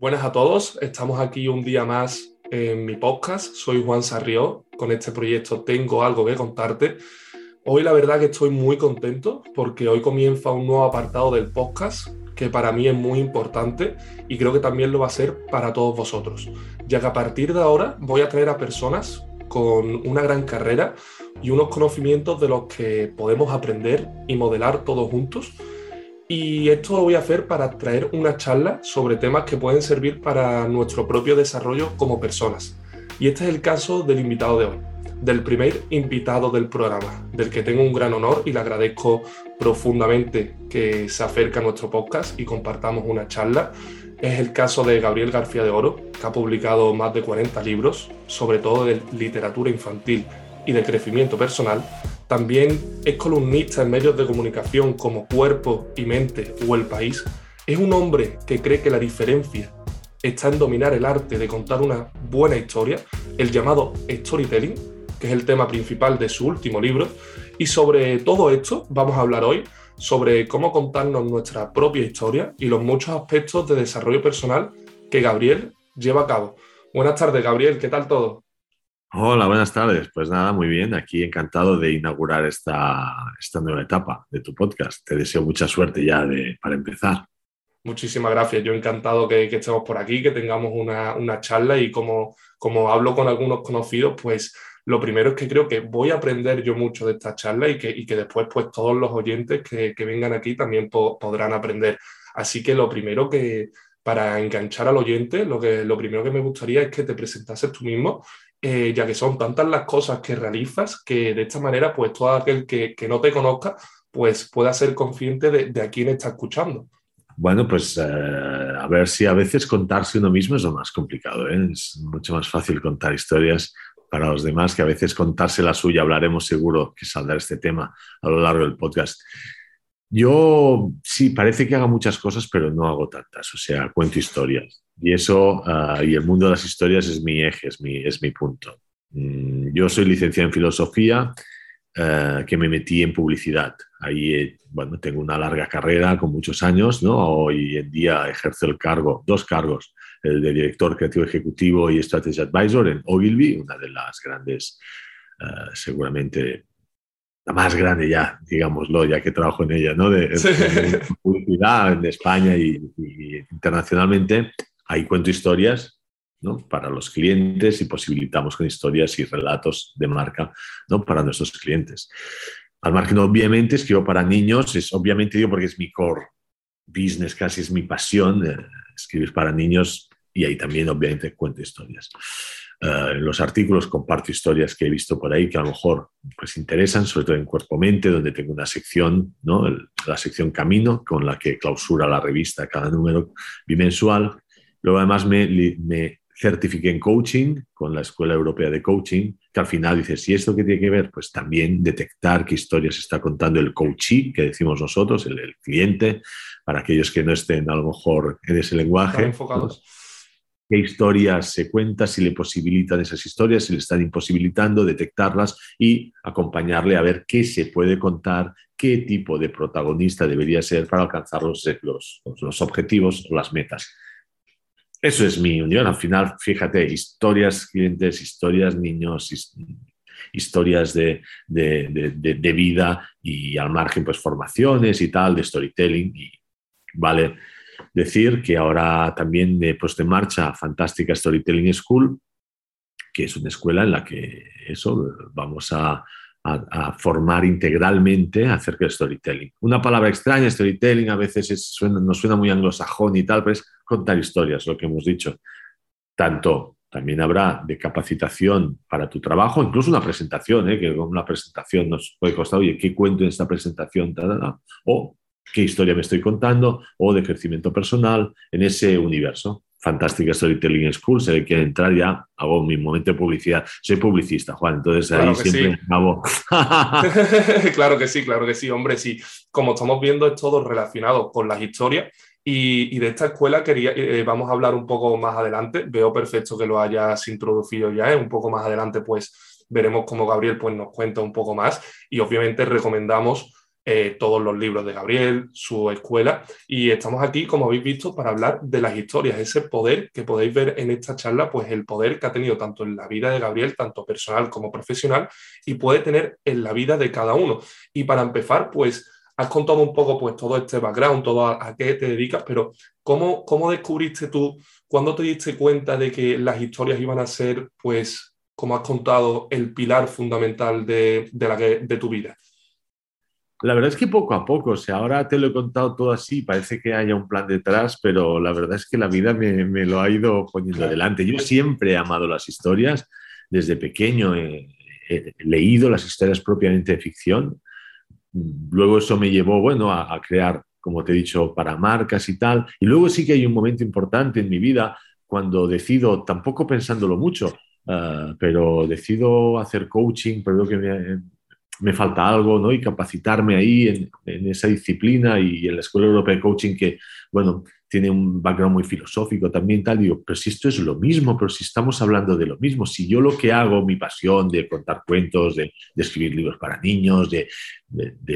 Buenas a todos, estamos aquí un día más en mi podcast. Soy Juan Sarrió, con este proyecto Tengo algo que contarte. Hoy la verdad que estoy muy contento porque hoy comienza un nuevo apartado del podcast que para mí es muy importante y creo que también lo va a ser para todos vosotros, ya que a partir de ahora voy a traer a personas con una gran carrera y unos conocimientos de los que podemos aprender y modelar todos juntos y esto lo voy a hacer para traer una charla sobre temas que pueden servir para nuestro propio desarrollo como personas. Y este es el caso del invitado de hoy, del primer invitado del programa, del que tengo un gran honor y le agradezco profundamente que se acerque a nuestro podcast y compartamos una charla. Es el caso de Gabriel García de Oro, que ha publicado más de 40 libros, sobre todo de literatura infantil y de crecimiento personal, también es columnista en medios de comunicación como Cuerpo y Mente o El País. Es un hombre que cree que la diferencia está en dominar el arte de contar una buena historia, el llamado storytelling, que es el tema principal de su último libro. Y sobre todo esto vamos a hablar hoy, sobre cómo contarnos nuestra propia historia y los muchos aspectos de desarrollo personal que Gabriel lleva a cabo. Buenas tardes, Gabriel, ¿qué tal todo? Hola, buenas tardes. Pues nada, muy bien. Aquí encantado de inaugurar esta, esta nueva etapa de tu podcast. Te deseo mucha suerte ya para empezar. Muchísimas gracias. Yo encantado que, estemos por aquí, que tengamos una, charla y como, como hablo con algunos conocidos, pues lo primero es que creo que voy a aprender yo mucho de esta charla y que, que después pues todos los oyentes que, vengan aquí también podrán aprender. Así que lo primero que, para enganchar al oyente, lo, que, lo primero que me gustaría es que te presentases tú mismo eh, ya que son tantas las cosas que realizas que de esta manera, pues todo aquel que, no te conozca, pues pueda ser consciente de, a quién está escuchando. Bueno, pues eh, a ver si a veces contarse uno mismo es lo más complicado. ¿eh? Es mucho más fácil contar historias para los demás que a veces contarse la suya. Hablaremos seguro que saldrá este tema a lo largo del podcast. Yo sí, parece que haga muchas cosas, pero no hago tantas. O sea, cuento historias. Y eso, ah, y el mundo de las historias es mi eje, es mi, es mi punto. Mm, yo soy licenciado en filosofía, eh, que me metí en publicidad. Ahí, eh, bueno, tengo una larga carrera con muchos años, ¿no? Hoy en día ejerzo el cargo, dos cargos, el de director creativo ejecutivo y strategy advisor en Ogilvy, una de las grandes, eh, seguramente la más grande ya, digámoslo, ya que trabajo en ella, ¿no? De, publicidad en España y, internacionalmente. Ahí cuento historias ¿no? para los clientes y posibilitamos con historias y relatos de marca ¿no? para nuestros clientes. Al margen, obviamente, escribo para niños, es obviamente digo porque es mi core business, casi es mi pasión, eh, escribir para niños y ahí también, obviamente, cuento historias. En los artículos comparto historias que he visto por ahí que a lo mejor pues interesan, sobre todo en Cuerpo-Mente, donde tengo una sección, ¿no? la sección Camino, con la que clausura la revista cada número bimensual. Luego además me, me certifiqué en coaching con la Escuela Europea de Coaching, que al final dices, ¿y esto qué tiene que ver? Pues también detectar qué historias está contando el coachee, que decimos nosotros, el, el cliente, para aquellos que no estén a lo mejor en ese lenguaje. Enfocados qué historias se cuentan, si le posibilitan esas historias, si le están imposibilitando, detectarlas y acompañarle a ver qué se puede contar, qué tipo de protagonista debería ser para alcanzar los, los, los objetivos o las metas. Eso es mi unión. Al final, fíjate, historias clientes, historias niños, historias de, de, de, vida y al margen, pues formaciones y tal, de storytelling. Y vale decir que ahora también he puesto en marcha Fantástica Storytelling School, que es una escuela en la que eso vamos a, formar integralmente acerca del storytelling. Una palabra extraña, storytelling, a veces nos suena muy anglosajón y tal, pero es contar historias, lo que hemos dicho. Tanto también habrá de capacitación para tu trabajo, incluso una presentación, ¿eh? que una presentación nos puede costar, oye, ¿qué cuento en esta presentación? O qué historia me estoy contando o de crecimiento personal en ese universo. Fantástica Storytelling School, si quiere entrar ya, hago mi momento de publicidad. Soy publicista, Juan, entonces ahí siempre hago. claro que sí, claro que sí, hombre, sí. Como estamos viendo, es todo relacionado con las historias. Y, de esta escuela quería, eh, vamos a hablar un poco más adelante. Veo perfecto que lo hayas introducido ya, ¿eh? un poco más adelante, pues veremos cómo Gabriel pues, nos cuenta un poco más. Y obviamente recomendamos eh, todos los libros de Gabriel, su escuela, y estamos aquí, como habéis visto, para hablar de las historias, ese poder que podéis ver en esta charla, pues el poder que ha tenido tanto en la vida de Gabriel, tanto personal como profesional, y puede tener en la vida de cada uno. Y para empezar, pues has contado un poco pues todo este background, todo a, qué te dedicas, pero ¿cómo, ¿cómo descubriste tú, cuándo te diste cuenta de que las historias iban a ser, pues, como has contado, el pilar fundamental de, de tu vida? La verdad es que poco a poco, o sea, ahora te lo he contado todo así, parece que haya un plan detrás, pero la verdad es que la vida me, lo ha ido poniendo adelante. Yo siempre he amado las historias, desde pequeño he leído las historias propiamente de ficción, Luego eso me llevó, bueno, a, crear, como te he dicho, para marcas y tal. Y luego sí que hay un momento importante en mi vida cuando decido, tampoco pensándolo mucho, eh, pero decido hacer coaching, pero que me, me, falta algo, ¿no? Y capacitarme ahí en, esa disciplina y en la Escuela Europea de Coaching que, bueno, tiene un background muy filosófico también, tal, digo, pero si esto es lo mismo, pero si estamos hablando de lo mismo, si yo lo que hago, mi pasión de contar cuentos, de, escribir libros para niños, de,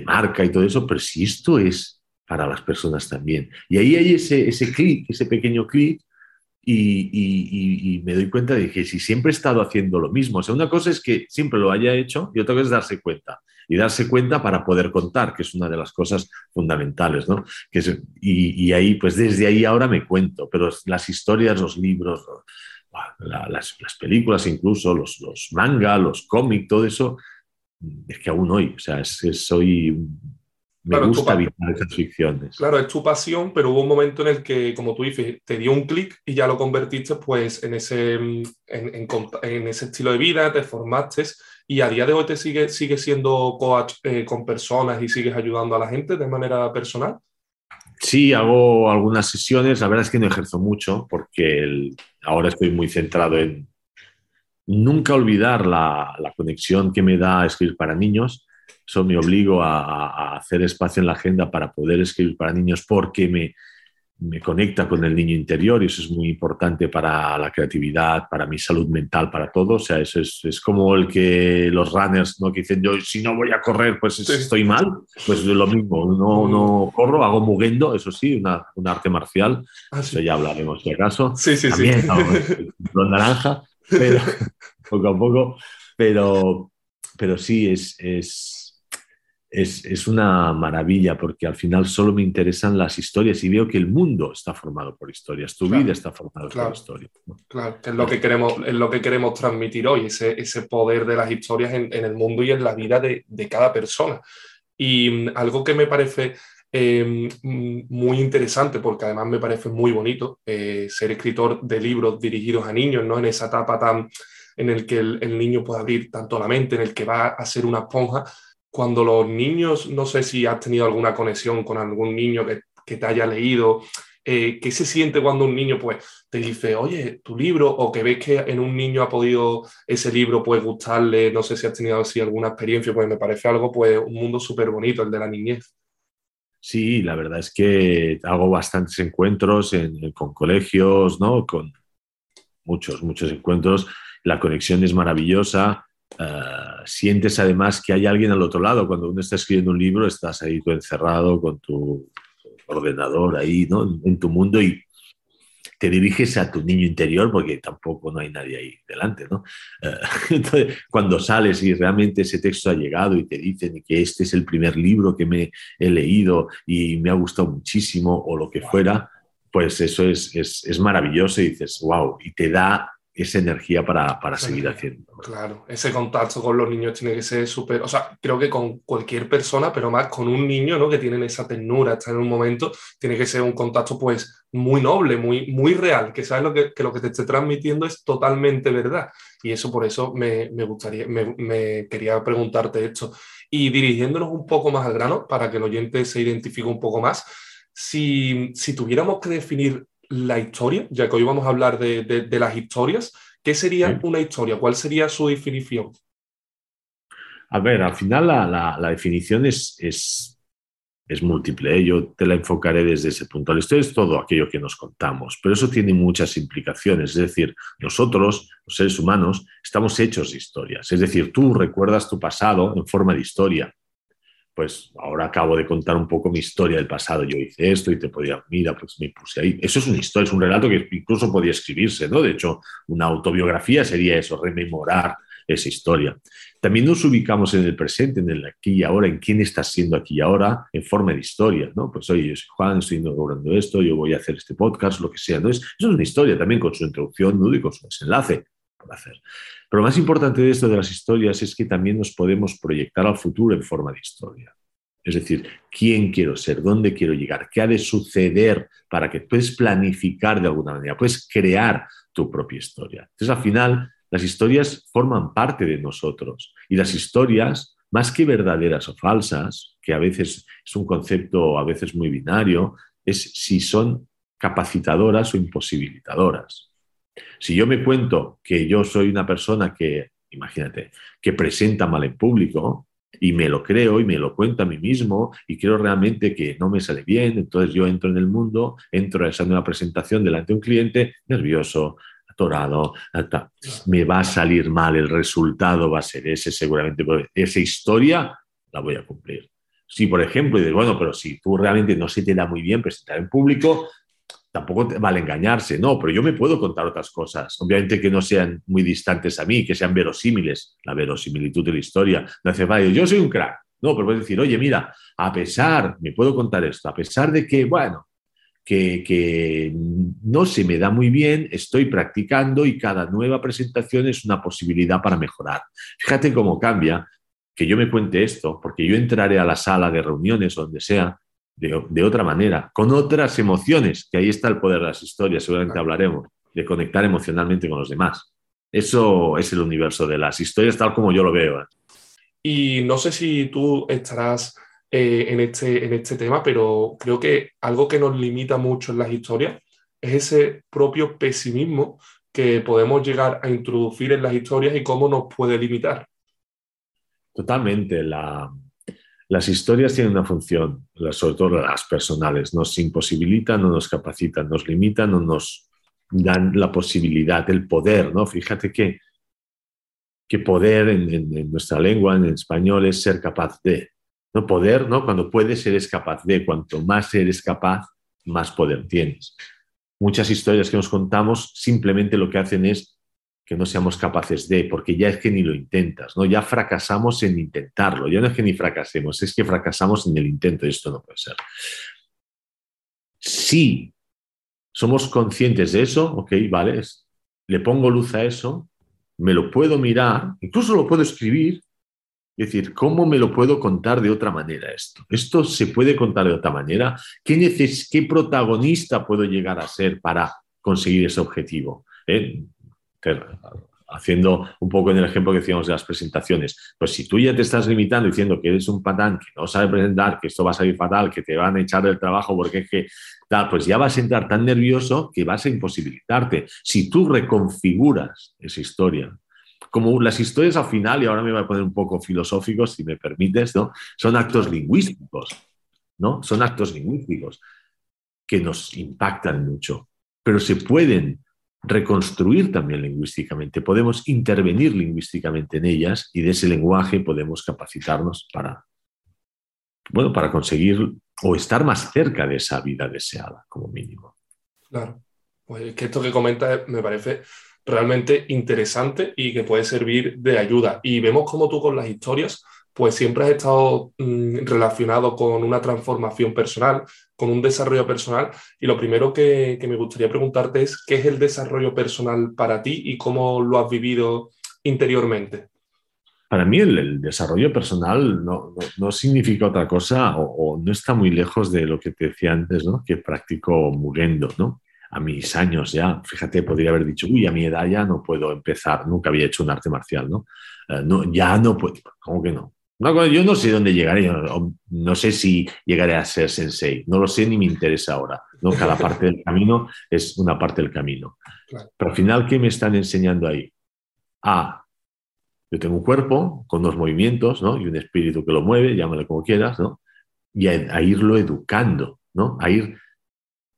marca y todo eso, pero si esto es para las personas también. Y ahí hay ese, ese clic, ese pequeño clic, y, y, me doy cuenta de que si siempre he estado haciendo lo mismo, o sea, una cosa es que siempre lo haya hecho y otra cosa es darse cuenta y darse cuenta para poder contar, que es una de las cosas fundamentales, ¿no? Que y, ahí, pues desde ahí ahora me cuento, pero las historias, los libros, las, películas incluso, los, los manga, los cómics, todo eso, es que aún hoy, o sea, es, soy... Me gusta evitar esas ficciones. Claro, es tu pasión, pero hubo un momento en el que, como tú dices, te dio un clic y ya lo convertiste pues en ese, en, en ese estilo de vida, te formaste y a día de hoy te sigue, sigue siendo coach eh, con personas y sigues ayudando a la gente de manera personal. Sí, hago algunas sesiones. La verdad es que no ejerzo mucho porque ahora estoy muy centrado en nunca olvidar la, la, conexión que me da escribir para niños. Eso me obligo a, a, hacer espacio en la agenda para poder escribir para niños porque me, me conecta con el niño interior y eso es muy importante para la creatividad, para mi salud mental, para todo. O sea, eso es, es como el que los runners, ¿no? Que dicen, yo si no voy a correr, pues estoy mal. Pues lo mismo, no, no corro, hago muguendo, eso sí, una, un arte marcial. Ah, eso ya hablaremos de acaso. Sí, sí, También, sí. No, naranja, pero poco a poco. Pero, pero sí, es, es es, una maravilla porque al final solo me interesan las historias y veo que el mundo está formado por historias, tu vida está formada por historias. Claro, es lo que queremos, es lo que queremos transmitir hoy, ese, ese poder de las historias en, el mundo y en la vida de, cada persona. Y mm, algo que me parece em, mm, muy interesante, porque además me parece muy bonito eh, ser escritor de libros dirigidos a niños, ¿no? En esa etapa tan en el que el, el niño puede abrir tanto la mente, en el que va a ser una esponja, cuando los niños, no sé si has tenido alguna conexión con algún niño que, te haya leído, eh, ¿qué se siente cuando un niño pues, te dice, oye, tu libro, o que ves que en un niño ha podido ese libro pues, gustarle, no sé si has tenido así alguna experiencia, pues me parece algo, pues un mundo súper bonito, el de la niñez. Sí, la verdad es que hago bastantes encuentros con colegios, ¿no? Con muchos, muchos encuentros. La conexión es maravillosa. Eh, sientes además que hay alguien al otro lado. Cuando uno está escribiendo un libro, estás ahí tú encerrado con tu ordenador ahí, ¿no? En tu mundo y te diriges a tu niño interior porque tampoco no hay nadie ahí delante, ¿no? Eh, entonces, cuando sales y realmente ese texto ha llegado y te dicen que este es el primer libro que me he leído y me ha gustado muchísimo o lo que fuera, pues eso es, es, es maravilloso y dices, wow, y te da esa energía para, para seguir haciendo. Claro, ese contacto con los niños tiene que ser súper, o sea, creo que con cualquier persona, pero más con un niño, ¿no? Que tienen esa ternura, está en un momento, tiene que ser un contacto pues muy noble, muy, muy real, que sabes lo que, que lo que te esté transmitiendo es totalmente verdad. Y eso por eso me, me gustaría, me, me, quería preguntarte esto. Y dirigiéndonos un poco más al grano, para que el oyente se identifique un poco más, si, si tuviéramos que definir la historia, ya que hoy vamos a hablar de, las historias, ¿qué sería una historia? ¿Cuál sería su definición? A ver, al final la, definición es, es, múltiple. ¿eh? Yo te la enfocaré desde ese punto. La historia es todo aquello que nos contamos, pero eso tiene muchas implicaciones. Es decir, nosotros, los seres humanos, estamos hechos de historias. Es decir, tú recuerdas tu pasado en forma de historia. Pues ahora acabo de contar un poco mi historia del pasado. Yo hice esto y te podía, mira, pues me puse ahí. Eso es una historia, es un relato que incluso podía escribirse, ¿no? De hecho, una autobiografía sería eso, rememorar esa historia. También nos ubicamos en el presente, en el aquí y ahora, en quién está siendo aquí y ahora, en forma de historia, ¿no? Pues oye, yo soy Juan, estoy inaugurando esto, yo voy a hacer este podcast, lo que sea, ¿no? Es, eso es una historia también con su introducción, nudo y con su desenlace hacer. Pero lo más importante de esto de las historias es que también nos podemos proyectar al futuro en forma de historia. Es decir, quién quiero ser, dónde quiero llegar, qué ha de suceder para que puedas planificar de alguna manera, puedes crear tu propia historia. Entonces, al final, las historias forman parte de nosotros y las historias, más que verdaderas o falsas, que a veces es un concepto a veces muy binario, es si son capacitadoras o imposibilitadoras. Si yo me cuento que yo soy una persona que, imagínate, que presenta mal en público, y me lo creo y me lo cuento a mí mismo y creo realmente que no me sale bien, entonces yo entro en el mundo, entro a esa nueva presentación delante de un cliente nervioso, atorado, me va a salir mal, el resultado va a ser ese seguramente, esa historia la voy a cumplir. Si, por ejemplo, dices, bueno, pero si tú realmente no se te da muy bien presentar en público, tampoco vale engañarse, no, pero yo me puedo contar otras cosas, obviamente que no sean muy distantes a mí, que sean verosímiles, la verosimilitud de la historia, no hace falta, yo soy un crack, no, pero puedes decir, oye, mira, a pesar, me puedo contar esto, a pesar de que, bueno, que, que, no se me da muy bien, estoy practicando y cada nueva presentación es una posibilidad para mejorar. Fíjate cómo cambia que yo me cuente esto, porque yo entraré a la sala de reuniones o donde sea de, otra manera, con otras emociones, que ahí está el poder de las historias, seguramente hablaremos, de conectar emocionalmente con los demás. Eso es el universo de las historias tal como yo lo veo. ¿eh? Y no sé si tú estarás eh, en, este, en este tema, pero creo que algo que nos limita mucho en las historias es ese propio pesimismo que podemos llegar a introducir en las historias y cómo nos puede limitar. Totalmente. La, las historias tienen una función, sobre todo las personales, nos imposibilitan, no nos capacitan, nos limitan, no nos dan la posibilidad, el poder, ¿no? Fíjate que, que poder en, nuestra lengua, en español, es ser capaz de. No poder, ¿no? Cuando puedes, eres capaz de. Cuanto más eres capaz, más poder tienes. Muchas historias que nos contamos simplemente lo que hacen es que no seamos capaces de, porque ya es que ni lo intentas, ¿no? Ya fracasamos en intentarlo, ya no es que ni fracasemos, es que fracasamos en el intento y esto no puede ser. Si somos conscientes de eso, ok, vale, le pongo luz a eso, me lo puedo mirar, incluso lo puedo escribir, es decir, ¿cómo me lo puedo contar de otra manera esto? ¿Esto se puede contar de otra manera? ¿Qué, qué protagonista puedo llegar a ser para conseguir ese objetivo? ¿Eh? Haciendo un poco en el ejemplo que decíamos de las presentaciones, pues si tú ya te estás limitando diciendo que eres un patán, que no sabe presentar, que esto va a salir fatal, que te van a echar del trabajo porque es que tal, pues ya vas a entrar tan nervioso que vas a imposibilitarte. Si tú reconfiguras esa historia, como las historias al final, y ahora me voy a poner un poco filosóficos, si me permites, ¿no? Son actos lingüísticos, ¿no? Son actos lingüísticos que nos impactan mucho, pero se pueden reconstruir también lingüísticamente, podemos intervenir lingüísticamente en ellas y de ese lenguaje podemos capacitarnos para, bueno, para conseguir o estar más cerca de esa vida deseada, como mínimo. Claro, pues que esto que comentas me parece realmente interesante y que puede servir de ayuda. Y vemos como tú con las historias pues siempre has estado mm, relacionado con una transformación personal, con un desarrollo personal. Y lo primero que, me gustaría preguntarte es, ¿qué es el desarrollo personal para ti y cómo lo has vivido interiormente? Para mí el, desarrollo personal no, significa otra cosa o, no está muy lejos de lo que te decía antes, ¿no? que practico muriendo. ¿no? A mis años ya, fíjate, podría haber dicho, uy, a mi edad ya no puedo empezar, nunca había hecho un arte marcial, ¿no? Eh, no ya no puedo, ¿cómo que no? Yo no sé dónde llegaré, no, sé si llegaré a ser sensei, no lo sé ni me interesa ahora. ¿no? Cada parte del camino es una parte del camino. Pero al final, ¿qué me están enseñando ahí? Ah, yo tengo un cuerpo con dos movimientos ¿no? y un espíritu que lo mueve, llámalo como quieras, ¿no? y a, irlo educando, ¿no? a ir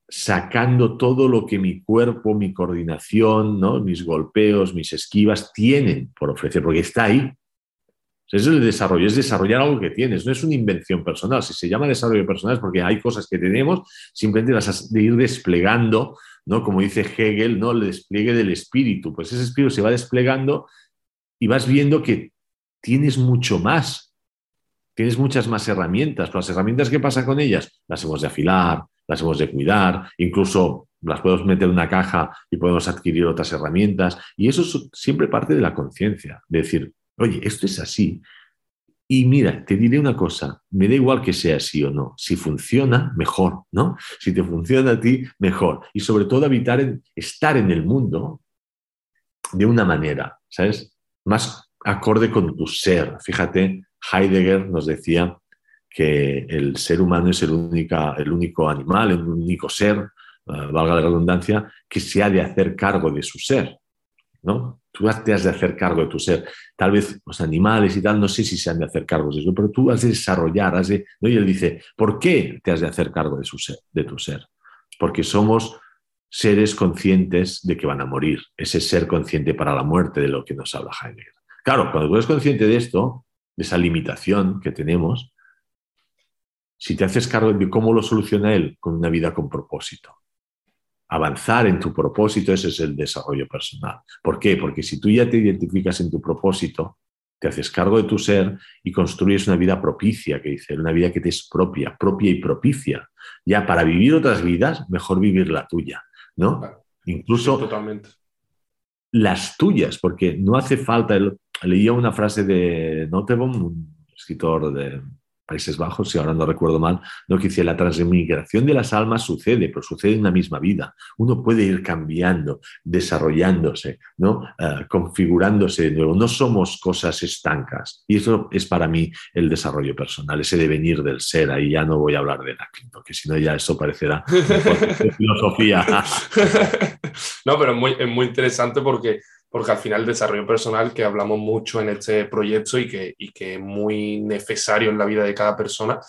sacando todo lo que mi cuerpo, mi coordinación, ¿no? mis golpeos, mis esquivas tienen por ofrecer, porque está ahí, Es el desarrollo, es desarrollar algo que tienes, no es una invención personal. Si se llama desarrollo personal es porque hay cosas que tenemos, simplemente las de ir desplegando, ¿no? Como dice Hegel, ¿no? El despliegue del espíritu. Pues ese espíritu se va desplegando y vas viendo que tienes mucho más. Tienes muchas más herramientas. Las herramientas, ¿qué pasa con ellas? Las hemos de afilar, las hemos de cuidar, incluso las podemos meter en una caja y podemos adquirir otras herramientas. Y eso es siempre parte de la conciencia, de decir, oye, esto es así. Y mira, te diré una cosa, me da igual que sea así o no. Si funciona, mejor, ¿no? Si te funciona a ti, mejor. Y sobre todo evitar estar en el mundo de una manera, ¿sabes? Más acorde con tu ser. Fíjate, Heidegger nos decía que el ser humano es el, único animal, el único ser, eh, valga la redundancia, que se ha de hacer cargo de su ser. ¿no? Tú te has de hacer cargo de tu ser. Tal vez los animales y tal, no sé si se han de hacer cargo de eso, pero tú has de desarrollar, has de... ¿no? Y él dice, ¿por qué te has de hacer cargo de, de tu ser? Porque somos seres conscientes de que van a morir, ese ser consciente para la muerte de lo que nos habla Heidegger. Claro, cuando tú eres consciente de esto, de esa limitación que tenemos, si te haces cargo de cómo lo soluciona él, con una vida con propósito. Avanzar en tu propósito, ese es el desarrollo personal. ¿Por qué? Porque si tú ya te identificas en tu propósito, te haces cargo de tu ser y construyes una vida propicia, que dice, una vida que te es propia, propia y propicia. Ya para vivir otras vidas, mejor vivir la tuya, ¿no? Incluso totalmente. las tuyas, porque no hace falta, leía una frase de Nottebohm, un escritor de, Países Bajos, si ahora no recuerdo mal, no que dice la transmigración de las almas sucede, pero sucede en la misma vida. Uno puede ir cambiando, desarrollándose, ¿no? Eh, configurándose de nuevo. No somos cosas estancas. Y eso es para mí el desarrollo personal, ese devenir del ser. Ahí ya no voy a hablar de Heráclito, que si no ya eso parecerá filosofía. no, pero muy, es muy interesante porque porque al final el desarrollo personal, que hablamos mucho en este proyecto y que, y que es muy necesario en la vida de cada persona,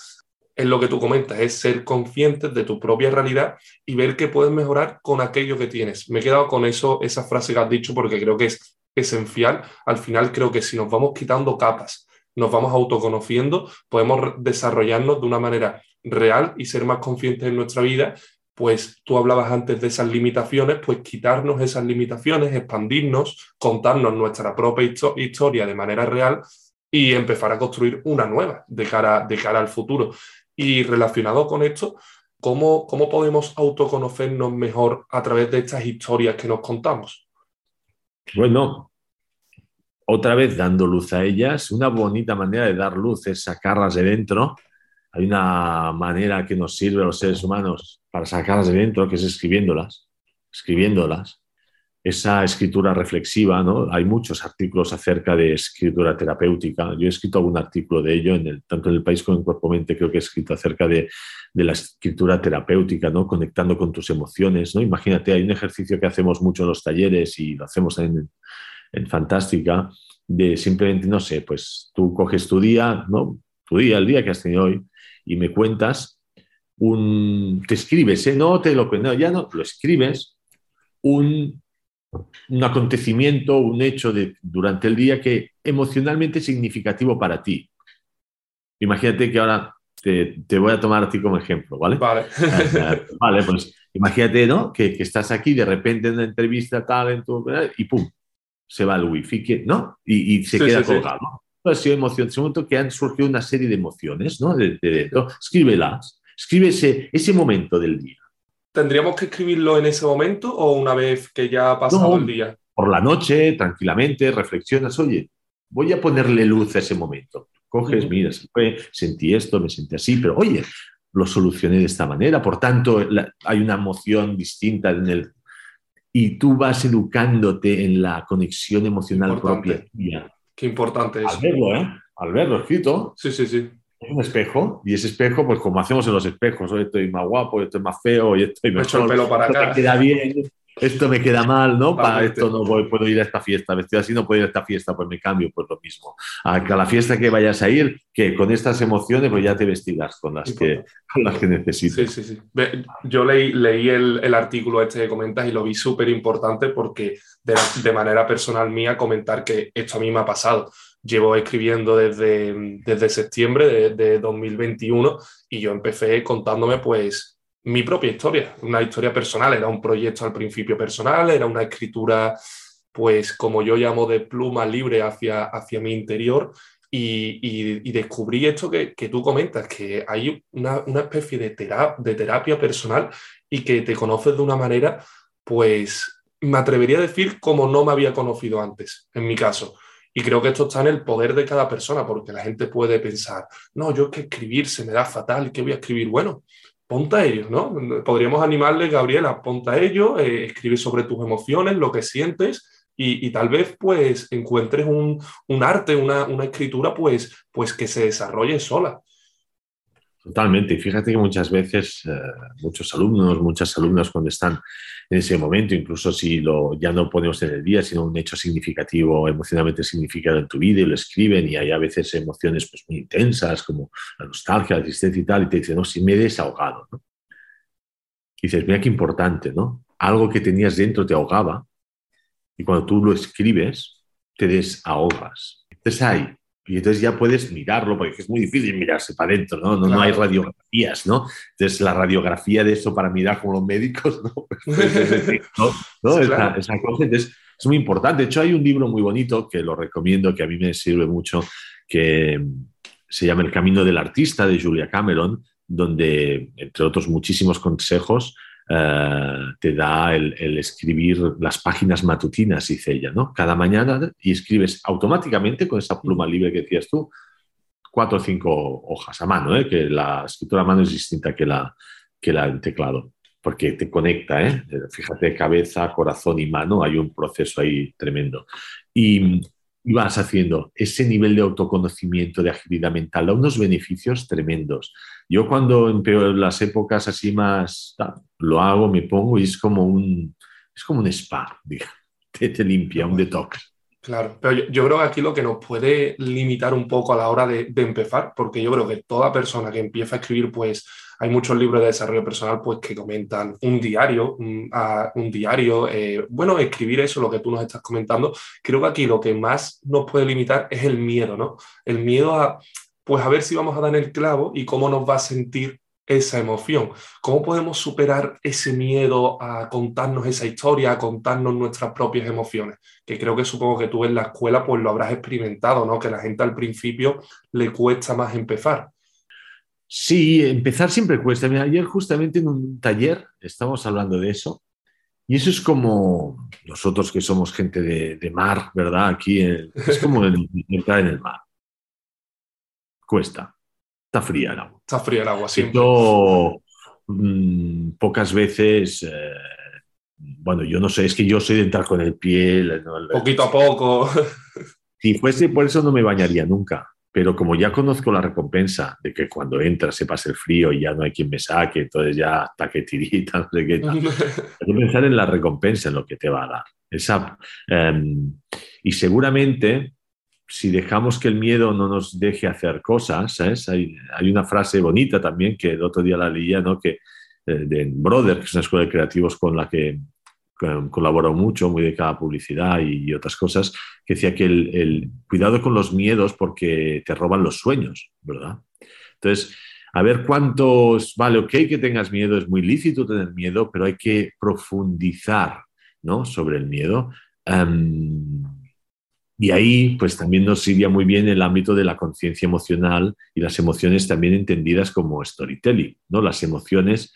es lo que tú comentas, es ser consciente de tu propia realidad y ver qué puedes mejorar con aquello que tienes. Me he quedado con eso, esa frase que has dicho, porque creo que es esencial. Al final creo que si nos vamos quitando capas, nos vamos autoconociendo, podemos desarrollarnos de una manera real y ser más conscientes en nuestra vida pues tú hablabas antes de esas limitaciones, pues quitarnos esas limitaciones, expandirnos, contarnos nuestra propia historia de manera real y empezar a construir una nueva de cara, de cara al futuro. Y relacionado con esto, ¿cómo, ¿cómo podemos autoconocernos mejor a través de estas historias que nos contamos? Bueno, otra vez dando luz a ellas, una bonita manera de dar luz es sacarlas de dentro hay una manera que nos sirve a los seres humanos para sacarlas de dentro, que es escribiéndolas, escribiéndolas. Esa escritura reflexiva, ¿no? Hay muchos artículos acerca de escritura terapéutica. Yo he escrito algún artículo de ello, en tanto en el país como en Cuerpo Mente, creo que he escrito acerca de, de la escritura terapéutica, ¿no? Conectando con tus emociones, ¿no? Imagínate, hay un ejercicio que hacemos mucho en los talleres y lo hacemos en, en Fantástica, de simplemente, no sé, pues tú coges tu día, ¿no? Tu día, el día que has tenido hoy, y me cuentas un, te escribes, ¿eh? no te lo no, ya no, lo escribes, un, un acontecimiento, un hecho de, durante el día que emocionalmente es significativo para ti. Imagínate que ahora te, te, voy a tomar a ti como ejemplo, ¿vale? Vale. vale, pues imagínate, ¿no? Que, que, estás aquí de repente en una entrevista tal, en tu, y pum, se va el wifi, ¿no? Y, y se queda sí, colgado. Sí ha sido emoción, ese momento que han surgido una serie de emociones, ¿no? De, Escríbelas, escribe ese, ese, momento del día. ¿Tendríamos que escribirlo en ese momento o una vez que ya ha pasado el día? Por la noche, tranquilamente, reflexionas, oye, voy a ponerle luz a ese momento. Coges, mira, sentí esto, me sentí así, pero oye, lo solucioné de esta manera, por tanto, hay una emoción distinta en el... Y tú vas educándote en la conexión emocional Importante. propia Qué importante es. Al verlo, ¿eh? Al verlo escrito. Sí, sí, sí. Es un espejo. Y ese espejo, pues como hacemos en los espejos, hoy estoy más guapo, hoy estoy más feo, hoy estoy mejor. Me echo el pelo para acá. Queda bien, esto me queda mal, ¿no? Para esto no voy, puedo ir a esta fiesta, vestido así no puedo ir a esta fiesta, pues me cambio, pues lo mismo. A la fiesta que vayas a ir, que con estas emociones pues ya te vestirás con las, que, con las que necesites. Sí, sí, sí. Yo leí, leí el, el, artículo este que comentas y lo vi súper importante porque de, de manera personal mía comentar que esto a mí me ha pasado llevo escribiendo desde, desde septiembre de, de 2021 y yo empecé contándome pues mi propia historia, una historia personal, era un proyecto al principio personal, era una escritura pues como yo llamo de pluma libre hacia, hacia mi interior y, descubrí esto que, tú comentas, que hay una, especie de, de terapia personal y que te conoces de una manera, pues me atrevería a decir como no me había conocido antes, en mi caso. Y creo que esto está en el poder de cada persona, porque la gente puede pensar, no, yo es que escribir se me da fatal, ¿qué voy a escribir? Bueno, ponte a ello, ¿no? Podríamos animarle, Gabriela, ponte a ello, eh, escribe sobre tus emociones, lo que sientes y, tal vez pues encuentres un, arte, una, escritura pues, pues que se desarrolle sola. Totalmente. Y fíjate que muchas veces eh, muchos alumnos, muchas alumnas cuando están en ese momento, incluso si lo, ya no ponemos en el día, sino un hecho significativo, emocionalmente significado en tu vida y lo escriben y hay a veces emociones pues, muy intensas como la nostalgia, la tristeza y tal, y te dicen, no, si me he desahogado. Y dices, mira qué importante, ¿no? Algo que tenías dentro te ahogaba y cuando tú lo escribes, te desahogas. Entonces ahí, y entonces ya puedes mirarlo, porque es muy difícil mirarse para adentro, ¿no? No, no hay radiografías, ¿no? Entonces la radiografía de eso para mirar como los médicos, ¿no? ¿no? Esa, esa, cosa. Entonces es muy importante. De hecho hay un libro muy bonito que lo recomiendo, que a mí me sirve mucho, que se llama El Camino del Artista de Julia Cameron, donde, entre otros muchísimos consejos, eh, te da el, escribir las páginas matutinas, dice ella, ¿no? Cada mañana y escribes automáticamente con esa pluma libre que decías tú, cuatro o cinco hojas a mano, ¿eh? que la escritura a mano es distinta que la, que la del teclado, porque te conecta, ¿eh? fíjate, cabeza, corazón y mano, hay un proceso ahí tremendo. Y, y vas haciendo ese nivel de autoconocimiento, de agilidad mental, da unos beneficios tremendos. Yo cuando en las épocas así más lo hago, me pongo y es como un, es como un spa. Te, te limpia, un detox. Claro, pero yo, creo que aquí lo que nos puede limitar un poco a la hora de, de empezar, porque yo creo que toda persona que empieza a escribir, pues hay muchos libros de desarrollo personal pues, que comentan un diario, un, diario, eh, bueno, escribir eso, lo que tú nos estás comentando. Creo que aquí lo que más nos puede limitar es el miedo, ¿no? El miedo a, pues, a ver si vamos a dar el clavo y cómo nos va a sentir esa emoción. ¿Cómo podemos superar ese miedo a contarnos esa historia, a contarnos nuestras propias emociones? Que creo que supongo que tú en la escuela pues lo habrás experimentado, ¿no? Que la gente al principio le cuesta más empezar. Sí, empezar siempre cuesta. ayer justamente en un taller estábamos hablando de eso. Y eso es como nosotros que somos gente de, mar, ¿verdad? Aquí es como entrar en el mar. Cuesta. Está fría el agua. Está fría el agua, sí. Mm, pocas veces, eh, bueno, yo no sé, es que yo soy de entrar con el pie. Poquito a poco. Si fuese por eso no me bañaría nunca pero como ya conozco la recompensa de que cuando entras se pase el frío y ya no hay quien me saque, entonces ya hasta que tirita, no sé qué tal. Hay que pensar en la recompensa, en lo que te va a dar. Esa, em, y seguramente, si dejamos que el miedo no nos deje hacer cosas, Hay, hay, una frase bonita también que el otro día la leía, ¿no? que, eh, de Brother, que es una escuela de creativos con la que colaboró mucho, muy de cada publicidad y, otras cosas, que decía que el, cuidado con los miedos porque te roban los sueños, ¿verdad? Entonces, a ver cuántos, vale, ok que tengas miedo, es muy lícito tener miedo, pero hay que profundizar ¿no? sobre el miedo. Em, y ahí, pues también nos iría muy bien el ámbito de la conciencia emocional y las emociones también entendidas como storytelling, ¿no? Las emociones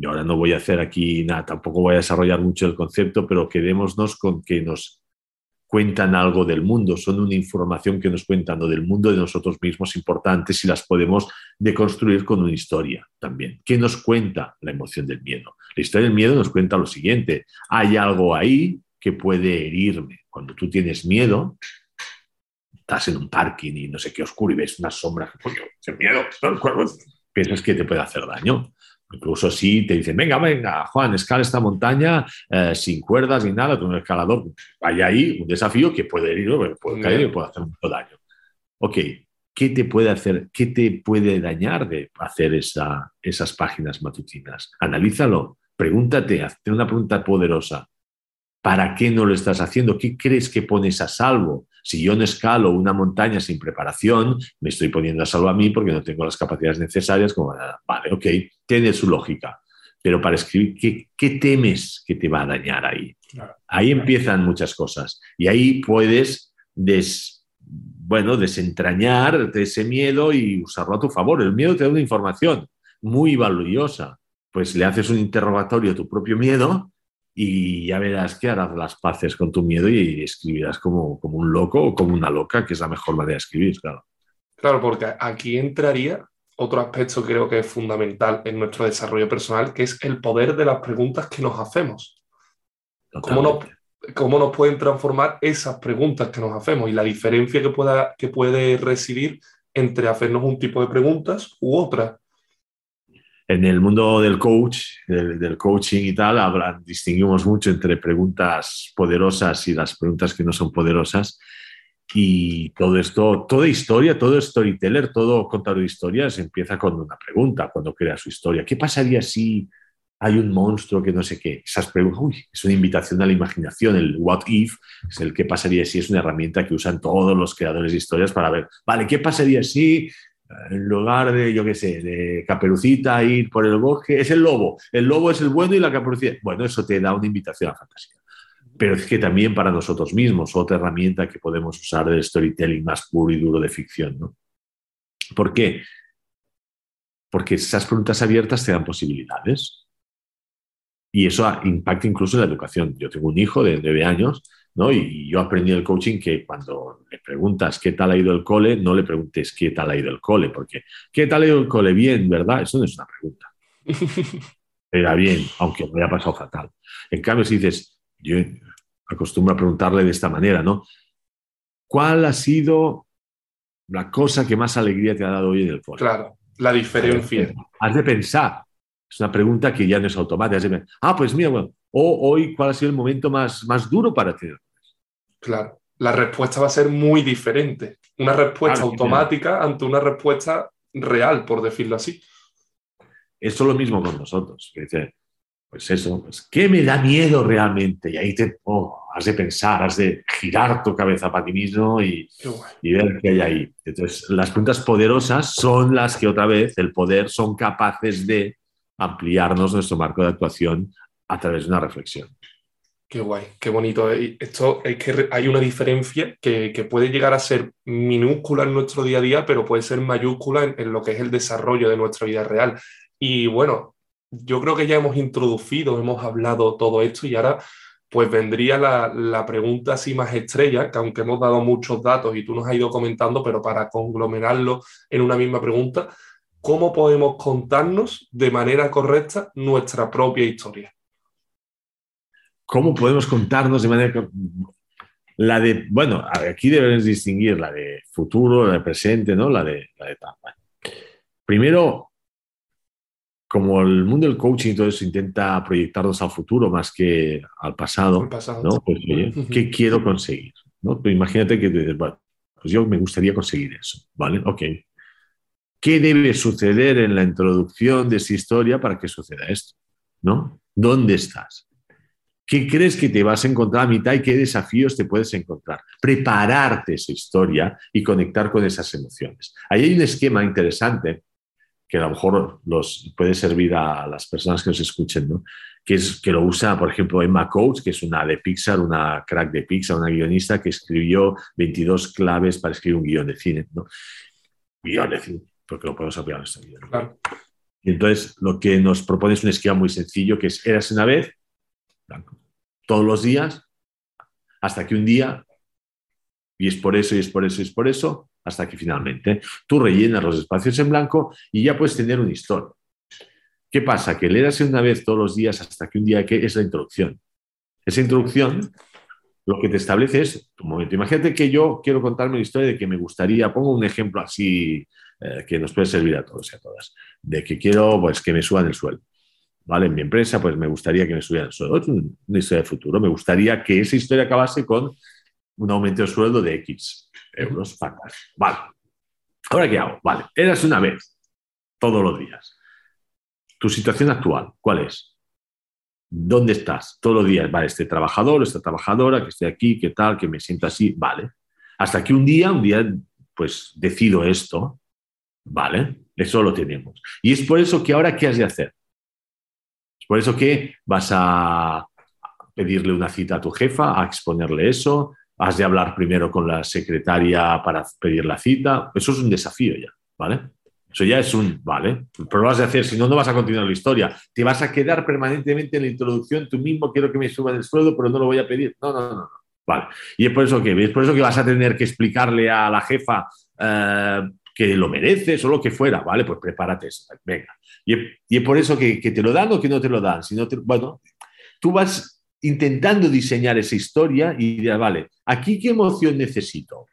y ahora no voy a hacer aquí nada, tampoco voy a desarrollar mucho el concepto, pero quedémonos con que nos cuentan algo del mundo, son una información que nos cuentan del mundo de nosotros mismos importantes y las podemos deconstruir con una historia también. ¿Qué nos cuenta la emoción del miedo? La historia del miedo nos cuenta lo siguiente, hay algo ahí que puede herirme. Cuando tú tienes miedo, estás en un parking y no sé qué oscuro y ves una sombra, coño, ese miedo, piensas que te puede hacer daño. Incluso si te dicen, venga, venga, Juan, escala esta montaña eh, sin cuerdas ni nada, con un escalador, vaya ahí un desafío que puede ir, puede caer y puede hacer mucho daño. Ok, ¿qué te puede hacer, qué te puede dañar de hacer esa, esas páginas matutinas? Analízalo, pregúntate, hazte una pregunta poderosa. ¿Para qué no lo estás haciendo? ¿Qué crees que pones a salvo Si yo no escalo una montaña sin preparación, me estoy poniendo a salvo a mí porque no tengo las capacidades necesarias. Como, vale, ok, tiene su lógica. Pero para escribir, ¿qué, temes que te va a dañar ahí? Ahí empiezan muchas cosas. Y ahí puedes des, bueno, desentrañar ese miedo y usarlo a tu favor. El miedo te da una información muy valiosa. Pues le haces un interrogatorio a tu propio miedo y ya verás que harás las paces con tu miedo y escribirás como, como un loco o como una loca, que es la mejor manera de escribir, claro. Claro, porque aquí entraría otro aspecto que creo que es fundamental en nuestro desarrollo personal, que es el poder de las preguntas que nos hacemos. ¿Cómo nos, ¿Cómo nos, pueden transformar esas preguntas que nos hacemos y la diferencia que, pueda, que puede residir entre hacernos un tipo de preguntas u otra? En el mundo del coach, del, coaching y tal, distinguimos mucho entre preguntas poderosas y las preguntas que no son poderosas. Y todo esto, toda historia, todo storyteller, todo contador de historias empieza con una pregunta cuando crea su historia. ¿Qué pasaría si hay un monstruo que no sé qué? Esas preguntas, uy, es una invitación a la imaginación. El what if es el qué pasaría si es una herramienta que usan todos los creadores de historias para ver, vale, ¿qué pasaría si en lugar de, yo qué sé, de caperucita ir por el bosque, es el lobo. El lobo es el bueno y la caperucita. Bueno, eso te da una invitación a fantasía pero es que también para nosotros mismos, otra herramienta que podemos usar del storytelling más puro y duro de ficción. ¿no? ¿Por qué? Porque esas preguntas abiertas te dan posibilidades. Y eso impacta incluso en la educación. Yo tengo un hijo de nueve años ¿no? y yo aprendí el coaching que cuando le preguntas qué tal ha ido el cole, no le preguntes qué tal ha ido el cole, porque ¿qué tal ha ido el cole? Bien, ¿verdad? Eso no es una pregunta. Era bien, aunque me haya pasado fatal. En cambio, si dices, yo acostumbro a preguntarle de esta manera, ¿no? ¿Cuál ha sido la cosa que más alegría te ha dado hoy en el cole? Claro, la diferencia. Has de pensar. Es una pregunta que ya no es automática. ah, pues mira, bueno, o hoy, ¿cuál ha sido el momento más, más duro para ti? Claro, la respuesta va a ser muy diferente. Una respuesta automática ante una respuesta real, por decirlo así. Eso es lo mismo con nosotros. Dice, pues eso, pues, ¿qué me da miedo realmente? Y ahí te oh, has de pensar, has de girar tu cabeza para ti mismo y, y, ver qué hay ahí. Entonces, las preguntas poderosas son las que otra vez el poder son capaces de ampliarnos nuestro marco de actuación a través de una reflexión. Qué guay, qué bonito. Esto es que hay una diferencia que, puede llegar a ser minúscula en nuestro día a día, pero puede ser mayúscula en, en lo que es el desarrollo de nuestra vida real. Y bueno, yo creo que ya hemos introducido, hemos hablado todo esto y ahora pues vendría la, pregunta así más estrella, que aunque hemos dado muchos datos y tú nos has ido comentando, pero para conglomerarlo en una misma pregunta, ¿cómo podemos contarnos de manera correcta nuestra propia historia? ¿Cómo podemos contarnos de manera la de, bueno, aquí debemos distinguir la de futuro, la de presente, ¿no? La de, la de Primero, como el mundo del coaching y todo eso intenta proyectarnos al futuro más que al pasado, ¿no? Pues, ¿qué quiero conseguir? ¿no? Pues imagínate que bueno, pues yo me gustaría conseguir eso, ¿vale? Ok. ¿Qué debe suceder en la introducción de esa historia para que suceda esto? ¿No? ¿Dónde estás? ¿Qué crees que te vas a encontrar a mitad y qué desafíos te puedes encontrar? Prepararte esa historia y conectar con esas emociones. Ahí hay un esquema interesante que a lo mejor los puede servir a las personas que nos escuchen, ¿no? que, es, que lo usa, por ejemplo, Emma Coates, que es una de Pixar, una crack de Pixar, una guionista que escribió 22 claves para escribir un guion de cine. ¿no? Guión de cine, porque lo podemos aplicar en esta vida. Y entonces, lo que nos propone es un esquema muy sencillo, que es, eras una vez, todos los días, hasta que un día, y es por eso, y es por eso, y es por eso, hasta que finalmente tú rellenas los espacios en blanco y ya puedes tener una historia. ¿Qué pasa? Que leerás una vez todos los días hasta que un día que es la introducción. Esa introducción lo que te establece es un momento. Imagínate que yo quiero contarme una historia de que me gustaría, pongo un ejemplo así eh, que nos puede servir a todos y a todas, de que quiero pues, que me suban el sueldo. ¿Vale? En mi empresa, pues me gustaría que me subieran el sueldo. Una historia de futuro. Me gustaría que esa historia acabase con un aumento de sueldo de X euros pagas. Vale. ¿Ahora qué hago? Vale. Eras una vez, todos los días. Tu situación actual, ¿cuál es? ¿Dónde estás? Todos los días, vale, este trabajador, esta trabajadora, que estoy aquí, qué tal, que me siento así, vale. Hasta que un día, un día, pues decido esto, ¿vale? Eso lo tenemos. Y es por eso que ahora, ¿qué has de hacer? Por eso que vas a pedirle una cita a tu jefa, a exponerle eso, has de hablar primero con la secretaria para pedir la cita. Eso es un desafío ya, ¿vale? Eso ya es un, ¿vale? Pero lo vas a hacer, si no, no vas a continuar la historia. Te vas a quedar permanentemente en la introducción, tú mismo quiero que me suban el sueldo, pero no lo voy a pedir. No, no, no, no. Vale. Y es por eso que, es por eso que vas a tener que explicarle a la jefa eh, que lo mereces o lo que fuera, ¿vale? Pues prepárate, venga. Y, es por eso que, te lo dan o que no te lo dan. Si no bueno, tú vas intentando diseñar esa historia y dirás, vale, ¿aquí qué emoción necesito?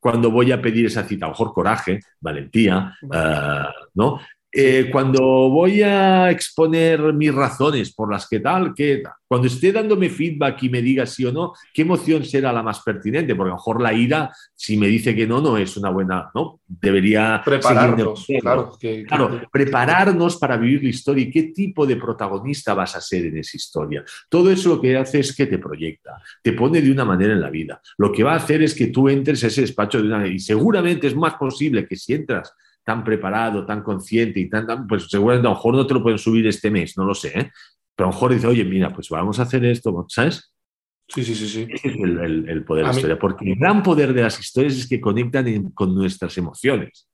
Cuando voy a pedir esa cita, a lo mejor coraje, valentía, eh, ¿no? Eh, cuando voy a exponer mis razones por las que tal, que cuando esté dándome feedback y me diga sí o no, ¿qué emoción será la más pertinente? Porque a lo mejor la ira, si me dice que no, no es una buena, ¿no? Debería prepararnos, claro, claro, prepararnos para vivir la historia y qué tipo de protagonista vas a ser en esa historia. Todo eso lo que hace es que te proyecta, te pone de una manera en la vida. Lo que va a hacer es que tú entres a ese despacho de una manera y seguramente es más posible que si entras tan preparado, tan consciente y tan, pues seguramente a lo mejor no te lo pueden subir este mes, no lo sé, ¿eh? pero a lo mejor dice, oye, mira, pues vamos a hacer esto, ¿sabes? Sí, sí, sí, sí. Ese es el, poder de la historia, porque el gran poder de las historias es que conectan con nuestras emociones.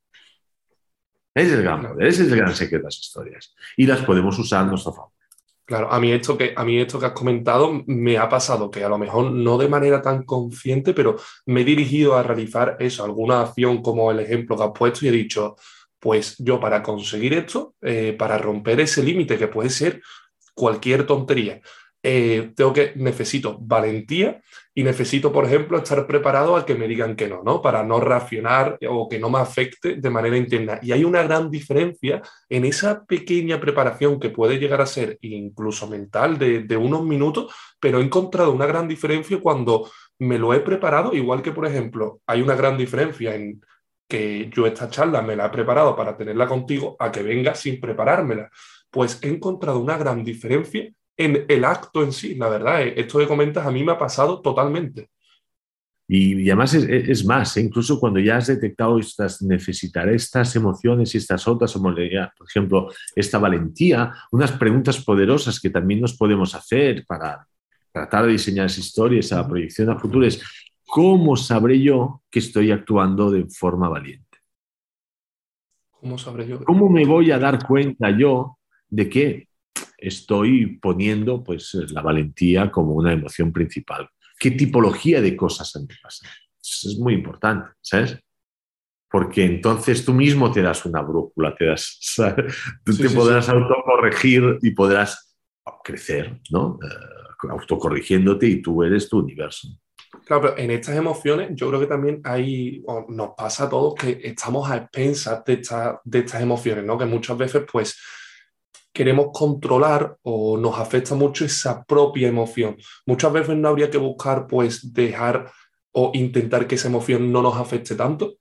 Ese es el gran poder, ese es el gran secreto de las historias. Y las podemos usar a nuestro favor. Claro, a mí, esto que, a mí esto que has comentado me ha pasado que a lo mejor no de manera tan consciente, pero me he dirigido a realizar eso, alguna acción como el ejemplo que has puesto y he dicho, pues yo para conseguir esto, eh, para romper ese límite que puede ser cualquier tontería, eh, tengo que, necesito valentía y necesito, por ejemplo, estar preparado a que me digan que no, ¿no? Para no reaccionar o que no me afecte de manera interna. Y hay una gran diferencia en esa pequeña preparación que puede llegar a ser incluso mental de, de unos minutos, pero he encontrado una gran diferencia cuando me lo he preparado, igual que, por ejemplo, hay una gran diferencia en que yo esta charla me la he preparado para tenerla contigo a que venga sin preparármela. Pues he encontrado una gran diferencia en el acto en sí. La verdad, eh, esto que comentas a mí me ha pasado totalmente. Y, además es, más, ¿eh? incluso cuando ya has detectado estas, necesitar estas emociones y estas otras, como por ejemplo, esta valentía, unas preguntas poderosas que también nos podemos hacer para tratar de diseñar esa historia, esa proyección a futuro, es ¿cómo sabré yo que estoy actuando de forma valiente? ¿Cómo sabré yo? ¿Cómo me voy a dar cuenta yo de que estoy poniendo pues, la valentía como una emoción principal. ¿Qué tipología de cosas han de pasar? es muy importante, ¿sabes? Porque entonces tú mismo te das una brújula, te das, tú te podrás autocorregir y podrás crecer, ¿no? Eh, autocorrigiéndote y tú eres tu universo. Claro, pero en estas emociones yo creo que también hay, nos pasa a todos que estamos a expensas de, de estas emociones, ¿no? Que muchas veces pues queremos controlar o nos afecta mucho esa propia emoción. Muchas veces no habría que buscar, pues, dejar o intentar que esa emoción no nos afecte tanto.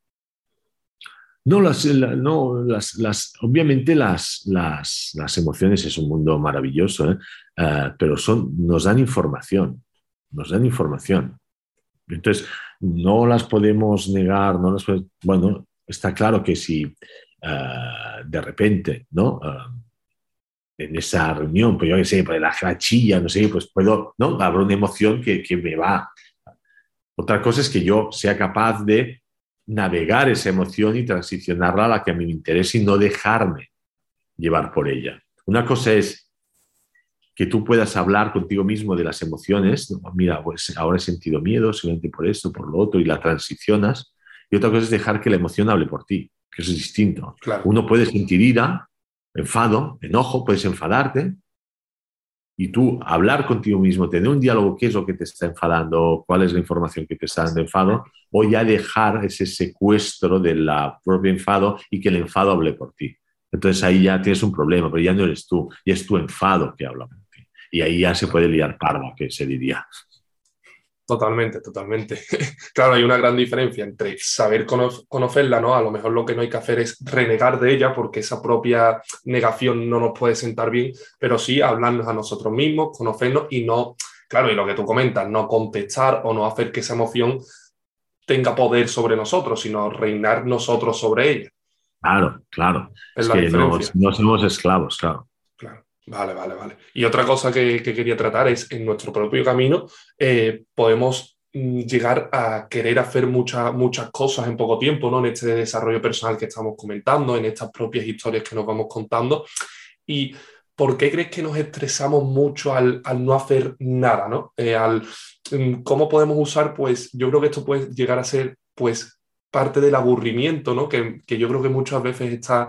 No, las, no las, obviamente las, las, las, emociones es un mundo maravilloso, ¿eh? Eh, pero son, nos dan información, nos dan información. Entonces, no las podemos negar, no las bueno, está claro que si eh, de repente, ¿no? En esa reunión, pues yo qué sé, pues la chilla, no sé, pues puedo, ¿no? Habrá una emoción que, que me va. Otra cosa es que yo sea capaz de navegar esa emoción y transicionarla a la que a mí me interesa y no dejarme llevar por ella. Una cosa es que tú puedas hablar contigo mismo de las emociones, mira, pues ahora he sentido miedo, simplemente por esto, por lo otro, y la transicionas. Y otra cosa es dejar que la emoción hable por ti, que eso es distinto. Uno puede sentir ira, enfado, enojo, puedes enfadarte y tú hablar contigo mismo, tener un diálogo, qué es lo que te está enfadando, cuál es la información que te está dando enfado, o ya dejar ese secuestro del propio enfado y que el enfado hable por ti. Entonces ahí ya tienes un problema, pero ya no eres tú, y es tu enfado que habla por ti. Y ahí ya se puede liar parda, que se diría. Totalmente, totalmente. claro, hay una gran diferencia entre saber conocerla, ¿no? A lo mejor lo que no hay que hacer es renegar de ella porque esa propia negación no nos puede sentar bien, pero sí hablarnos a nosotros mismos, conocernos y no, claro, y lo que tú comentas, no contestar o no hacer que esa emoción tenga poder sobre nosotros, sino reinar nosotros sobre ella. Claro, claro. Es, que no, somos esclavos, claro. Vale, vale, vale. Y otra cosa que, quería tratar es, en nuestro propio camino, eh, podemos mm, llegar a querer hacer muchas muchas cosas en poco tiempo, ¿no? En este desarrollo personal que estamos comentando, en estas propias historias que nos vamos contando. Y ¿por qué crees que nos estresamos mucho al, no hacer nada, ¿no? Eh, al, mm, ¿Cómo podemos usar, pues, yo creo que esto puede llegar a ser, pues, parte del aburrimiento, ¿no? Que, yo creo que muchas veces está,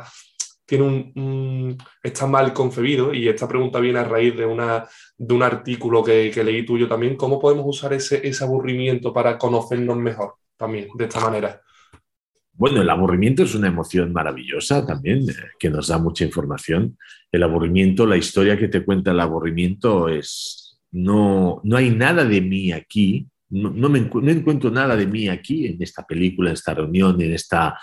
tiene un, está mal concebido y esta pregunta viene a raíz de, una, de un artículo que, que leí tuyo también. ¿Cómo podemos usar ese, ese aburrimiento para conocernos mejor también de esta manera? Bueno, el aburrimiento es una emoción maravillosa también, eh, que nos da mucha información. El aburrimiento, la historia que te cuenta el aburrimiento es, no, no hay nada de mí aquí, no, me, encuentro nada de mí aquí, en esta película, en esta reunión, en esta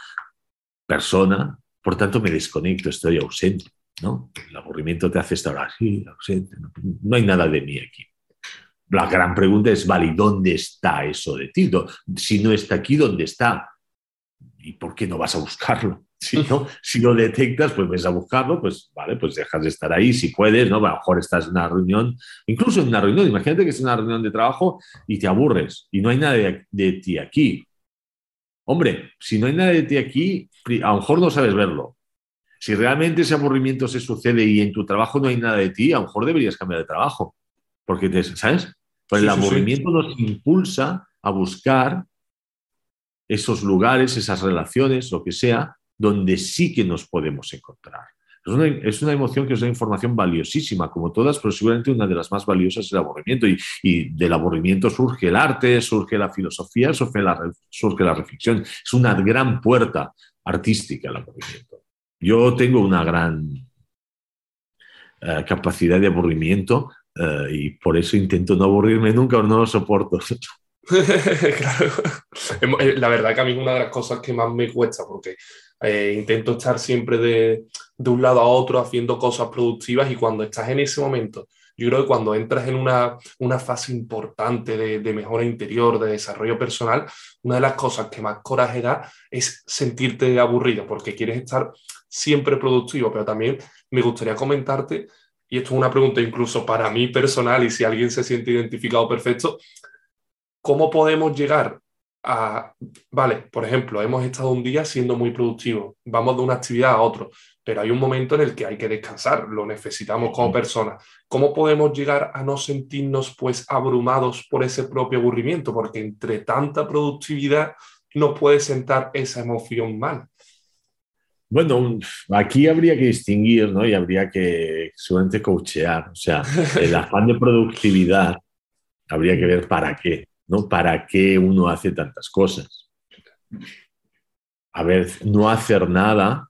persona, por tanto me desconecto, estoy ausente. ¿no? El aburrimiento te hace estar así, ausente, no, hay nada de mí aquí. La gran pregunta es, vale, ¿dónde está eso de ti? Si no está aquí, ¿dónde está? ¿Y por qué no vas a buscarlo? Si, no, si lo detectas, pues ves a buscarlo, pues vale, pues dejas de estar ahí si puedes, ¿no? A lo mejor estás en una reunión, incluso en una reunión, imagínate que es una reunión de trabajo y te aburres y no hay nada de, ti aquí. Hombre, si no hay nada de ti aquí, a lo mejor no sabes verlo. Si realmente ese aburrimiento se sucede y en tu trabajo no hay nada de ti, a lo mejor deberías cambiar de trabajo. Porque, te, ¿sabes? Pues el aburrimiento nos impulsa a buscar esos lugares, esas relaciones, lo que sea, donde sí que nos podemos encontrar. Es una, emoción que es una información valiosísima, como todas, pero seguramente una de las más valiosas es el aburrimiento. Y, del aburrimiento surge el arte, surge la filosofía, surge la, surge la reflexión. Es una gran puerta artística el aburrimiento. Yo tengo una gran eh, capacidad de aburrimiento eh, y por eso intento no aburrirme nunca o no lo soporto. claro. Eh, la verdad que a mí es una de las cosas que más me cuesta, porque eh, intento estar siempre de, de, un lado a otro haciendo cosas productivas y cuando estás en ese momento, yo creo que cuando entras en una, una fase importante de, de, mejora interior, de desarrollo personal, una de las cosas que más coraje da es sentirte aburrido, porque quieres estar siempre productivo, pero también me gustaría comentarte, y esto es una pregunta incluso para mí personal, y si alguien se siente identificado perfecto, ¿cómo podemos llegar a, vale, por ejemplo, hemos estado un día siendo muy productivos, vamos de una actividad a otra, pero hay un momento en el que hay que descansar, lo necesitamos como personas. ¿Cómo podemos llegar a no sentirnos pues abrumados por ese propio aburrimiento? Porque entre tanta productividad no puede sentar esa emoción mal. Bueno, aquí habría que distinguir, ¿no? Y habría que seguramente coachear. O sea, el afán de productividad habría que ver para qué. ¿No? ¿Para qué uno hace tantas cosas? A ver, no hacer nada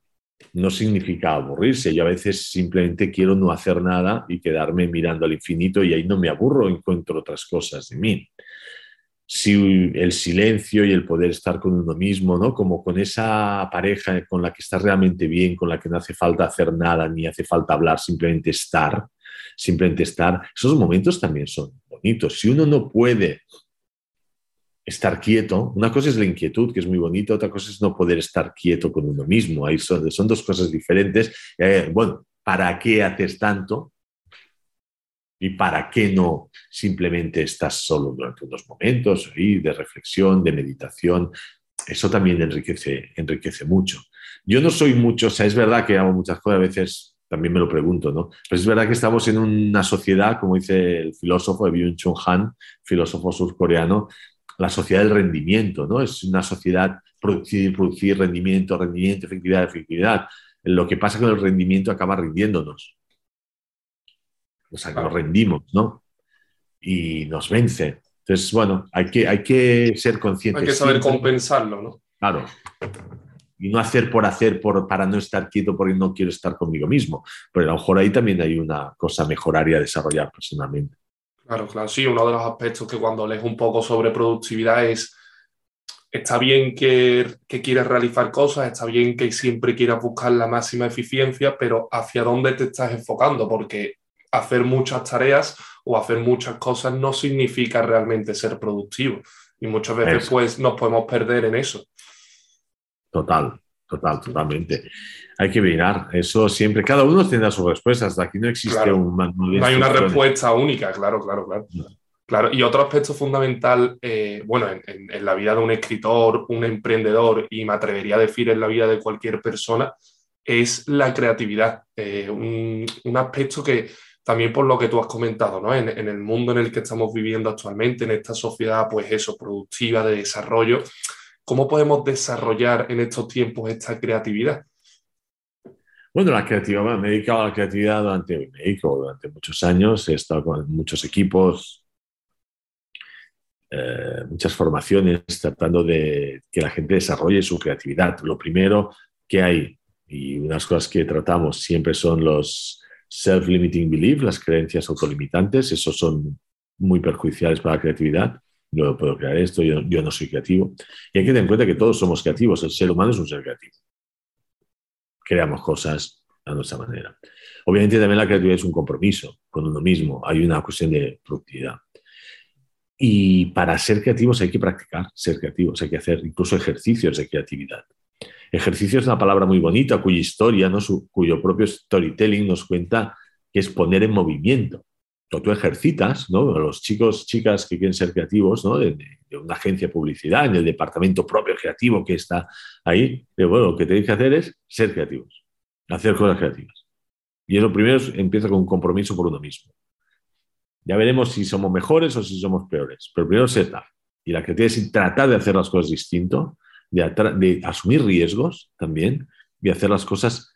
no significa aburrirse. Yo a veces simplemente quiero no hacer nada y quedarme mirando al infinito y ahí no me aburro, encuentro otras cosas de mí. Si el silencio y el poder estar con uno mismo, ¿no? Como con esa pareja con la que estás realmente bien, con la que no hace falta hacer nada ni hace falta hablar, simplemente estar, simplemente estar. Esos momentos también son bonitos. Si uno no puede estar quieto. Una cosa es la inquietud, que es muy bonita, otra cosa es no poder estar quieto con uno mismo. Ahí son, son dos cosas diferentes. Eh, bueno, ¿para qué haces tanto? ¿Y para qué no simplemente estás solo durante unos momentos de reflexión, de meditación? Eso también enriquece, enriquece mucho. Yo no soy mucho, o sea, es verdad que hago muchas cosas, a veces también me lo pregunto, ¿no? Pero es verdad que estamos en una sociedad, como dice el filósofo Byung-Chun Han, filósofo surcoreano, la sociedad del rendimiento, ¿no? Es una sociedad producir, producir, rendimiento, rendimiento, efectividad, efectividad. Lo que pasa con el rendimiento acaba rindiéndonos. O sea, que nos rendimos, ¿no? Y nos vence. Entonces, bueno, hay que, hay que ser conscientes. Hay que saber compensarlo, ¿no? Claro. Y no hacer por hacer por, para no estar quieto porque no quiero estar conmigo mismo. Pero a lo mejor ahí también hay una cosa a mejorar y a desarrollar personalmente. Claro, claro, sí, uno de los aspectos que cuando lees un poco sobre productividad es, está bien que, que quieras realizar cosas, está bien que siempre quieras buscar la máxima eficiencia, pero ¿hacia dónde te estás enfocando? Porque hacer muchas tareas o hacer muchas cosas no significa realmente ser productivo. Y muchas veces pues nos podemos perder en eso. Total, total, totalmente. Hay que mirar eso siempre. Cada uno tendrá sus respuestas. Aquí no existe un No hay una respuesta única, claro, claro, claro. Claro, y otro aspecto fundamental, eh, bueno, en, la vida de un escritor, un emprendedor, y me atrevería a decir en la vida de cualquier persona, es la creatividad. Eh, un, aspecto que también por lo que tú has comentado, ¿no? En, el mundo en el que estamos viviendo actualmente, en esta sociedad, pues eso, productiva, de desarrollo, ¿cómo podemos desarrollar en estos tiempos esta creatividad? Bueno, la creatividad, me he dedicado a la creatividad durante, durante muchos años, he estado con muchos equipos, eh, muchas formaciones tratando de que la gente desarrolle su creatividad. Lo primero que hay, y unas cosas que tratamos siempre son los self-limiting beliefs, las creencias autolimitantes, esos son muy perjudiciales para la creatividad. No puedo crear esto, yo, yo no soy creativo. Y hay que tener en cuenta que todos somos creativos, el ser humano es un ser creativo. Creamos cosas a nuestra manera. Obviamente también la creatividad es un compromiso con uno mismo, hay una cuestión de productividad. Y para ser creativos hay que practicar ser creativos, hay que hacer incluso ejercicios de creatividad. Ejercicio es una palabra muy bonita cuya historia, ¿no? cuyo propio storytelling nos cuenta que es poner en movimiento. Tú ejercitas, ¿no? los chicos, chicas que quieren ser creativos, ¿no? de, una agencia de publicidad, en el departamento propio creativo que está ahí, pero bueno, lo que tenéis que hacer es ser creativos, hacer cosas creativas. Y lo primero empieza con un compromiso por uno mismo. Ya veremos si somos mejores o si somos peores. Pero primero setup. Y la creatividad es tratar de hacer las cosas distinto, de, asumir riesgos también, de hacer las cosas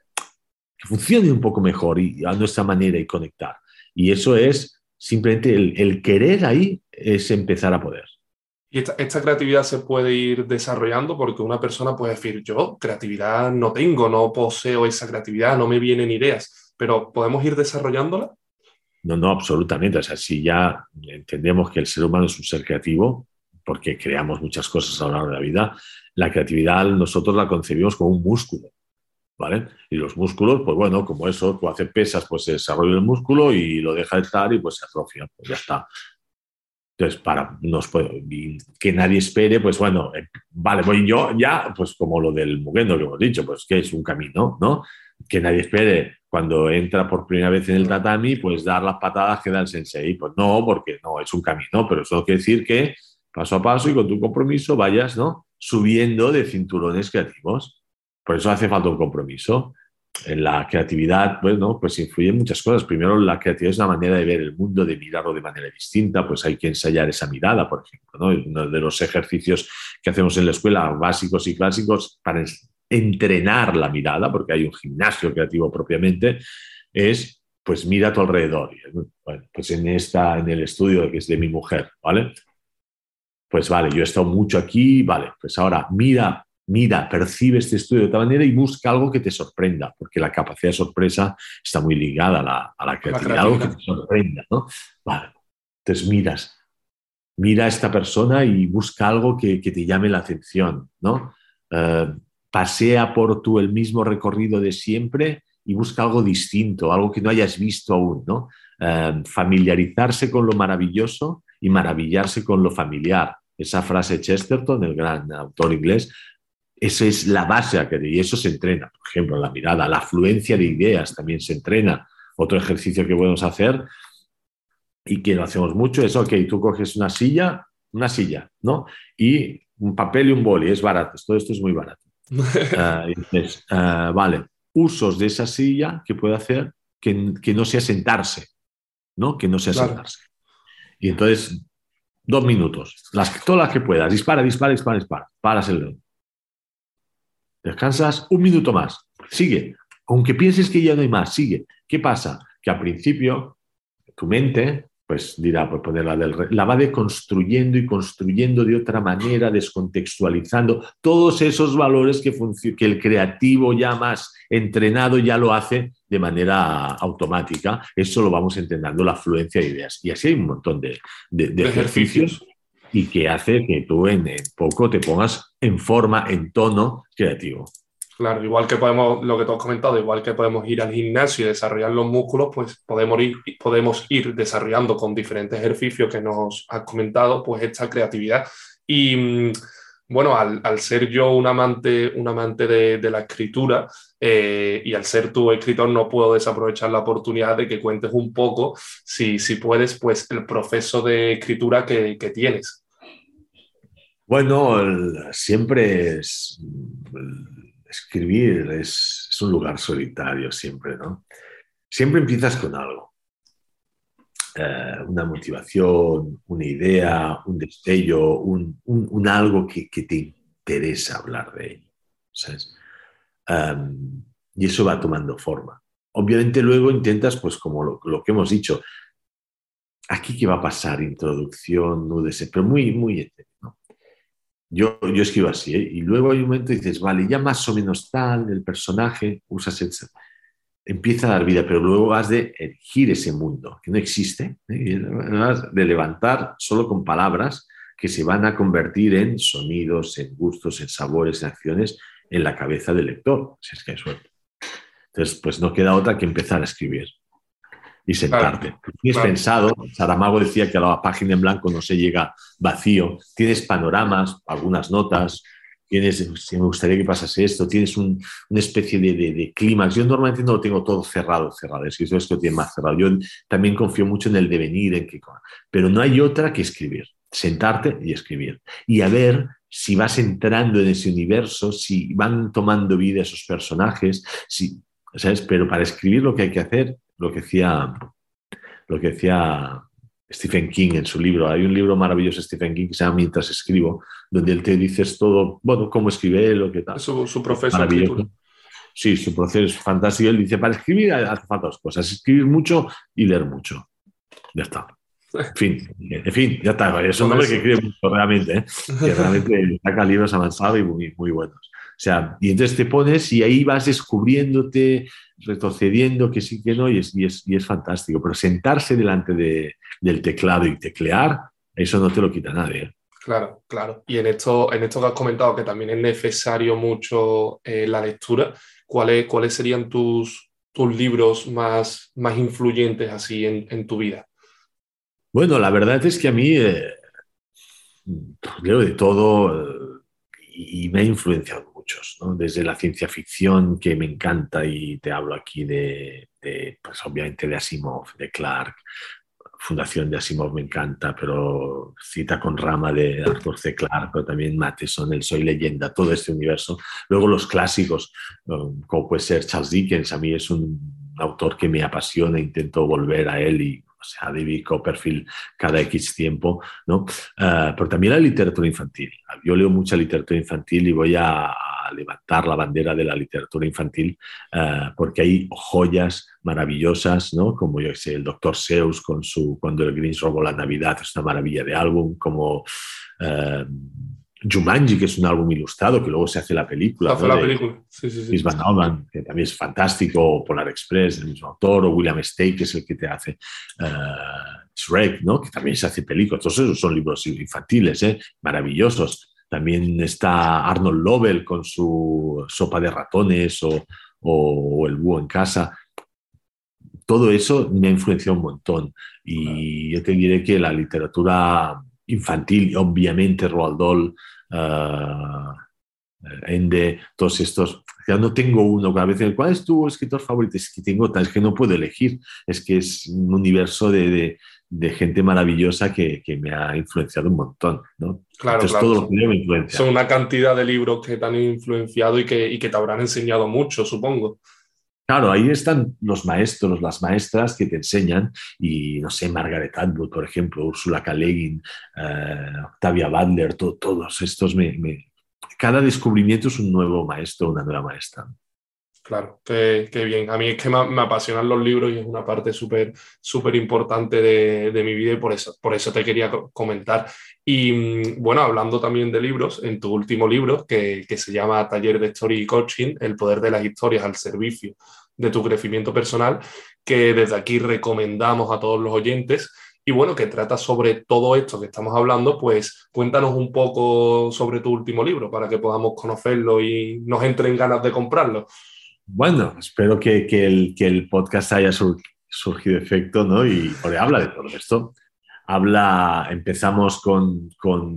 que funcionen un poco mejor y a nuestra manera y conectar. Y eso es simplemente el, querer ahí es empezar a poder. Y esta, esta, creatividad se puede ir desarrollando porque una persona puede decir, yo creatividad no tengo, no poseo esa creatividad, no me vienen ideas, pero ¿podemos ir desarrollándola? No, no, absolutamente. O sea, si ya entendemos que el ser humano es un ser creativo, porque creamos muchas cosas a lo largo de la vida, la creatividad nosotros la concebimos como un músculo. ¿Vale? Y los músculos, pues bueno, como eso, tú haces pesas, pues se desarrolla el músculo y lo deja de estar y pues se atrofia, pues ya está. Entonces, para nos que nadie espere, pues bueno, eh, vale, voy yo ya, pues como lo del mugendo que hemos dicho, pues que es un camino, ¿no? Que nadie espere cuando entra por primera vez en el tatami, pues dar las patadas que da el sensei. Pues no, porque no, es un camino, pero eso quiere decir que paso a paso y con tu compromiso vayas ¿no? subiendo de cinturones creativos. Por eso hace falta un compromiso. En la creatividad, pues, ¿no? pues influyen muchas cosas. Primero, la creatividad es una manera de ver el mundo, de mirarlo de manera distinta. Pues hay que ensayar esa mirada, por ejemplo. ¿no? Uno de los ejercicios que hacemos en la escuela, básicos y clásicos, para entrenar la mirada, porque hay un gimnasio creativo propiamente, es pues mira a tu alrededor. Bueno, pues en, esta, en el estudio que es de mi mujer, ¿vale? Pues vale, yo he estado mucho aquí, vale, pues ahora mira, mira, percibe este estudio de otra manera y busca algo que te sorprenda, porque la capacidad de sorpresa está muy ligada a la, a la creatividad, algo que te sorprenda, ¿no? Vale, entonces miras, mira a esta persona y busca algo que, que te llame la atención, ¿no? Eh, pasea por tú el mismo recorrido de siempre y busca algo distinto, algo que no hayas visto aún, ¿no? Eh, familiarizarse con lo maravilloso y maravillarse con lo familiar. Esa frase Chesterton, el gran autor inglés, esa es la base y eso se entrena. Por ejemplo, la mirada, la afluencia de ideas también se entrena. Otro ejercicio que podemos hacer y que lo hacemos mucho es, ok, tú coges una silla, una silla, ¿no? Y un papel y un boli, es barato, todo esto es muy barato. Ah, ah, vale, usos de esa silla que puede hacer que, no sea sentarse, ¿no? Que no sea sentarse. Y entonces, dos minutos, las, todas las que puedas, dispara, dispara, dispara, dispara, paras el dedo. Descansas un minuto más, sigue. Aunque pienses que ya no hay más, sigue. ¿Qué pasa? Que al principio tu mente pues dirá, pues ponerla del la va deconstruyendo y construyendo de otra manera, descontextualizando todos esos valores que, que el creativo ya más entrenado ya lo hace de manera automática. Eso lo vamos entrenando, la fluencia de ideas. Y así hay un montón de, ejercicios y que hace que tú en, poco te pongas en forma, en tono creativo. Claro, igual que podemos, lo que tú has comentado, igual que podemos ir al gimnasio y desarrollar los músculos, pues podemos ir, podemos ir desarrollando con diferentes ejercicios que nos has comentado, pues esta creatividad. Y mm, bueno, al, ser yo un amante, un amante de, la escritura eh, y al ser tu escritor, no puedo desaprovechar la oportunidad de que cuentes un poco, si, si puedes, pues el proceso de escritura que, que tienes. Bueno, siempre es escribir es, un lugar solitario siempre, ¿no? Siempre empiezas con algo. Eh, una motivación, una idea, un destello, un, algo que, te interesa hablar de ello. Em, y eso va tomando forma. Obviamente luego intentas, pues como lo, que hemos dicho, aquí qué va a pasar, introducción, nudes, pero muy, muy. Yo, yo escribo así, ¿eh? y luego hay un momento y dices, vale, ya más o menos tal, el personaje, usas el, empieza a dar vida, pero luego has de elegir ese mundo que no existe, ¿eh? de levantar solo con palabras que se van a convertir en sonidos, en gustos, en sabores, en acciones en la cabeza del lector, si es que hay suerte. Entonces, pues no queda otra que empezar a escribir y sentarte. Tienes pensado, Saramago decía que a la página en blanco no se llega vacío, tienes panoramas, algunas notas, tienes, si me gustaría que pasase esto, tienes una especie de, de, clímax. Yo normalmente no lo tengo todo cerrado, cerrado, es que esto tiene más cerrado. Yo también confío mucho en el devenir, en que, pero no hay otra que escribir, sentarte y escribir. Y a ver si vas entrando en ese universo, si van tomando vida esos personajes, si, ¿sabes? Pero para escribir lo que hay que hacer lo que decía, lo que decía Stephen King en su libro. Hay un libro maravilloso de Stephen King que se llama Mientras escribo, donde él te dice todo, bueno, cómo escribe, lo que tal. Su, su proceso. Sí, su proceso es fantástico. Él dice, para escribir hace falta dos cosas, escribir mucho y leer mucho. Ya está. En fin, en fin, ya está. Es un hombre que escribe mucho realmente, ¿eh? que realmente saca libros avanzados y muy, muy buenos. O sea, y entonces te pones y ahí vas descubriéndote, retrocediendo, que sí, que no, y es, y es, y es fantástico. Pero sentarse delante de, del teclado y teclear, eso no te lo quita nadie. ¿eh? Claro, claro. Y en esto, en esto que has comentado, que también es necesario mucho eh, la lectura, ¿cuáles, ¿cuáles serían tus, tus libros más, más influyentes así en, en tu vida? Bueno, la verdad es que a mí eh, leo de todo y me ha influenciado desde la ciencia ficción que me encanta y te hablo aquí de, pues obviamente de Asimov, de Clark, Fundación de Asimov me encanta, pero cita con rama de Arthur C. Clarke, pero también Matheson, El Soy Leyenda, todo este universo. Luego los clásicos, como puede ser Charles Dickens, a mí es un autor que me apasiona, intento volver a él y o sea, David Copperfield cada X tiempo, ¿no? Uh, pero también la literatura infantil. Yo leo mucha literatura infantil y voy a, levantar la bandera de la literatura infantil, eh, porque hay joyas maravillosas, ¿no? Como yo sé, el Doctor Seuss con su Cuando el Grinch robó la Navidad, es una maravilla de álbum, como uh, Jumanji, que es un álbum ilustrado, que luego se hace la película. Hace la película, sí, sí, sí. Van Alman, que también es fantástico, Polar Express, el mismo autor, o William Stake, que es el que te hace uh, Shrek, ¿no? Que también se hace película. Todos esos son libros infantiles, ¿eh? Maravillosos. También está Arnold Lovell con su sopa de ratones o, el búho en casa. Todo eso me ha influenciado un montón. Y yo te diré que la literatura infantil, obviamente Roald Dahl, uh, Ende, todos estos, ya no tengo uno, a veces, ¿cuál es tu escritor favorito? Es que tengo, es que no puedo elegir, es que es un universo de, de gente maravillosa que, que, me ha influenciado un montón, ¿no? Claro, claro. todo lo que me influencia. Son una cantidad de libros que te han influenciado y que, y que te habrán enseñado mucho, supongo. Claro, ahí están los maestros, las maestras que te enseñan, y no sé, Margaret Atwood, por ejemplo, Ursula K. Eh, Octavia Butler, todos estos me, me... Cada descubrimiento es un nuevo maestro, una nueva maestra. Claro, qué, bien. A mí es que me, apasionan los libros y es una parte súper súper importante de, de, mi vida y por eso, por eso te quería comentar. Y mm, bueno, hablando también de libros, en tu último libro, que, que se llama Taller de Story y Coaching, el poder de las historias al servicio de tu crecimiento personal, que desde aquí recomendamos a todos los oyentes. y bueno, que trata sobre todo esto que estamos hablando, pues cuéntanos un poco sobre tu último libro para que podamos conocerlo y nos entren ganas de comprarlo. Bueno, espero que, el, que el podcast haya surgido efecto, ¿no? Y habla de todo esto habla, empezamos con,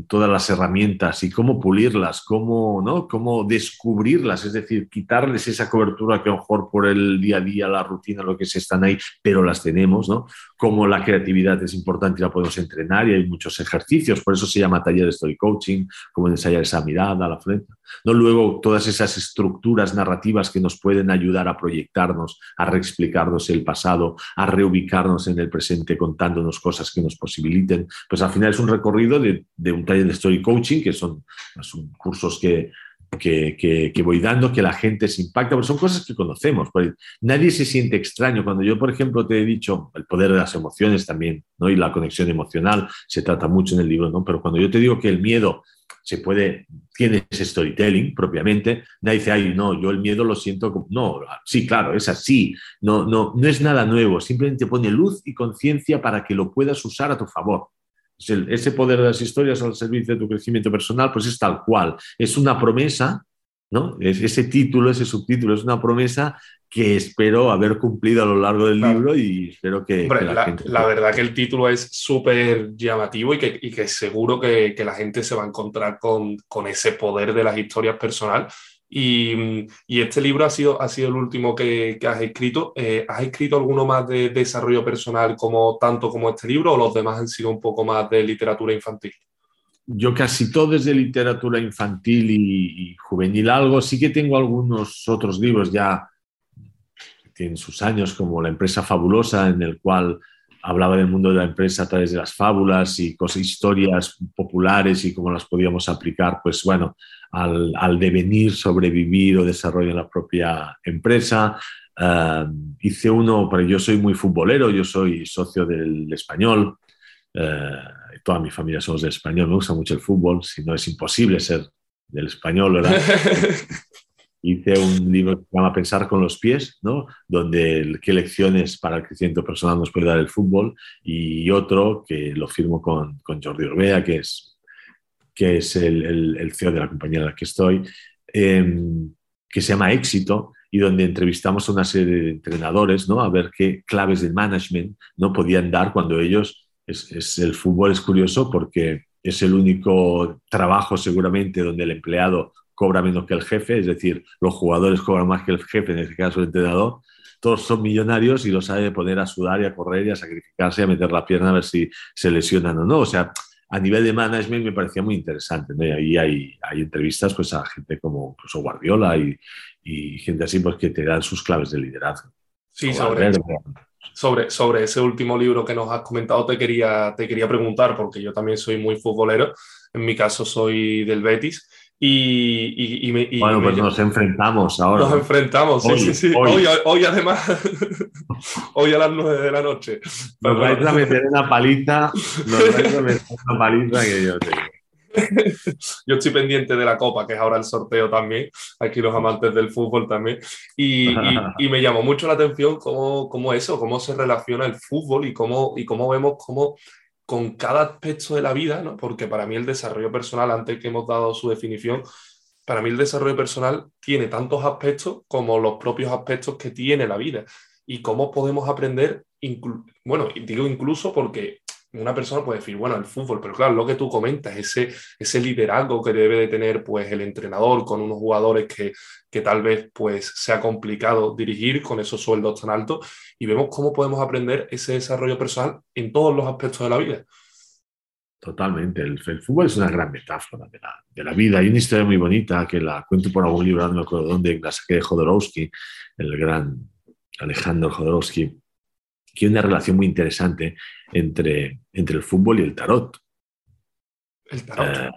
todas las herramientas y cómo pulirlas, cómo, ¿no? cómo descubrirlas, es decir, quitarles esa cobertura que a lo mejor por el día a día, la rutina, lo que se están ahí, pero las tenemos, ¿no? Cómo la creatividad es importante y la podemos entrenar y hay muchos ejercicios, por eso se llama taller de story coaching, cómo ensayar esa mirada, la frente. ¿No? Luego, todas esas estructuras narrativas que nos pueden ayudar a proyectarnos, a reexplicarnos el pasado, a reubicarnos en el presente contándonos cosas que nos posibiliten. Pues al final es un recorrido de, un taller de story coaching, que son, son cursos que, que, que, voy dando, que la gente se impacta, porque son cosas que conocemos. Pues nadie se siente extraño. Cuando yo, por ejemplo, te he dicho el poder de las emociones también, ¿no? y la conexión emocional, se trata mucho en el libro, ¿no? pero cuando yo te digo que el miedo se puede, tiene ese storytelling propiamente, nadie dice, ay, no, yo el miedo lo siento como, no, sí, claro, es así, no, no, no es nada nuevo, simplemente pone luz y conciencia para que lo puedas usar a tu favor. Ese poder de las historias al servicio de tu crecimiento personal, pues es tal cual, es una promesa ¿no? Ese título, ese subtítulo es una promesa que espero haber cumplido a lo largo del libro y espero que, la, verdad que el título es súper llamativo y que, y que seguro que, que, la gente se va a encontrar con, con ese poder de las historias personal. Y, y, este libro ha sido, ha sido el último que, que has escrito. Eh, ¿Has escrito alguno más de, desarrollo personal como tanto como este libro o los demás han sido un poco más de literatura infantil? yo casi todo es de literatura infantil y, juvenil algo. Sí que tengo algunos otros libros ya que tienen sus años, como La empresa fabulosa, en el cual hablaba del mundo de la empresa a través de las fábulas y cosas, historias populares y cómo las podíamos aplicar, pues bueno, al, devenir, sobrevivir o desarrollo en la propia empresa. Eh, hice uno, pero yo soy muy futbolero, yo soy socio del español. Eh, toda mi familia somos del español, me gusta mucho el fútbol, si no es imposible ser del español, ¿verdad? Hice un libro que se llama Pensar con los pies, ¿no? Donde qué lecciones para el crecimiento personal nos puede dar el fútbol y otro que lo firmo con, con Jordi Orbea, que es, que es el, el, CEO de la compañía en la que estoy, em, que se llama Éxito y donde entrevistamos a una serie de entrenadores, ¿no? A ver qué claves de management no podían dar cuando ellos es, el fútbol es curioso porque es el único trabajo seguramente donde el empleado cobra menos que el jefe, es decir, los jugadores cobran más que el jefe, en este caso el entrenador. Todos son millonarios y lo sabe poner a sudar y a correr y a sacrificarse a meter la pierna a ver si se lesionan o no. O sea, a nivel de management me parecía muy interesante. ¿no? Y ahí hay, hay, entrevistas pues, a gente como incluso Guardiola y, y, gente así pues, que te dan sus claves de liderazgo. Sí, sobre, sobre, sobre ese último libro que nos has comentado, te quería, te quería preguntar, porque yo también soy muy futbolero, en mi caso soy del Betis, y, y, bueno, pues nos enfrentamos ahora. Nos enfrentamos, sí, sí, sí. Hoy, hoy, además, hoy a las nueve de la noche. Nos vais a meter una paliza, nos vais a meter una paliza que yo tengo. Yo estoy pendiente de la Copa, que es ahora el sorteo también, aquí los amantes del fútbol también, y, y, me llamó mucho la atención cómo, cómo, eso, cómo se relaciona el fútbol y cómo, y cómo vemos cómo con cada aspecto de la vida, ¿no? porque para mí el desarrollo personal, antes que hemos dado su definición, para mí el desarrollo personal tiene tantos aspectos como los propios aspectos que tiene la vida y cómo podemos aprender, bueno, digo incluso porque una persona puede decir, bueno, el fútbol, pero claro, lo que tú comentas, ese, ese liderazgo que debe de tener pues el entrenador con unos jugadores que, que tal vez pues sea complicado dirigir con esos sueldos tan altos y vemos cómo podemos aprender ese desarrollo personal en todos los aspectos de la vida. Totalmente, el, fútbol es una gran metáfora de la, de la, vida. Hay una historia muy bonita que la cuento por algún libro, no me acuerdo dónde, la saqué de Jodorowsky, el gran Alejandro Jodorowsky, que hay una relación muy interesante entre, entre el fútbol y el tarot. El tarot. Eh,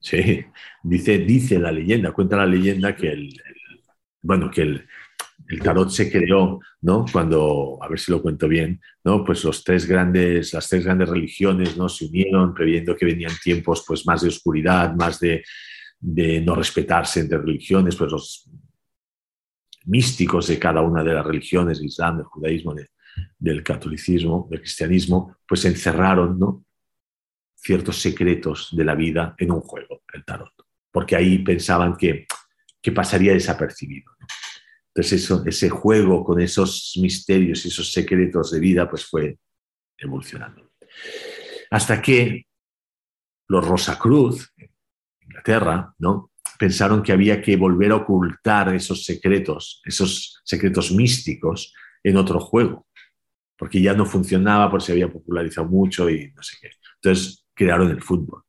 sí, dice, dice la leyenda, cuenta la leyenda que el, bueno, que el, tarot se creó, ¿no? Cuando, a ver si lo cuento bien, ¿no? Pues los tres grandes, las tres grandes religiones, ¿no? Se unieron previendo que venían tiempos, pues, más de oscuridad, más de, de no respetarse entre religiones, pues los místicos de cada una de las religiones, el Islam, el judaísmo, del catolicismo, del cristianismo, pues encerraron ¿no? ciertos secretos de la vida en un juego, el tarot, porque ahí pensaban que, pasaría desapercibido. Entonces eso, ese juego con esos misterios y esos secretos de vida pues fue evolucionando. Hasta que los Rosacruz, Inglaterra, ¿no? pensaron que había que volver a ocultar esos secretos, esos secretos místicos en otro juego, porque ya no funcionaba, porque se había popularizado mucho y no sé qué. Entonces crearon el fútbol.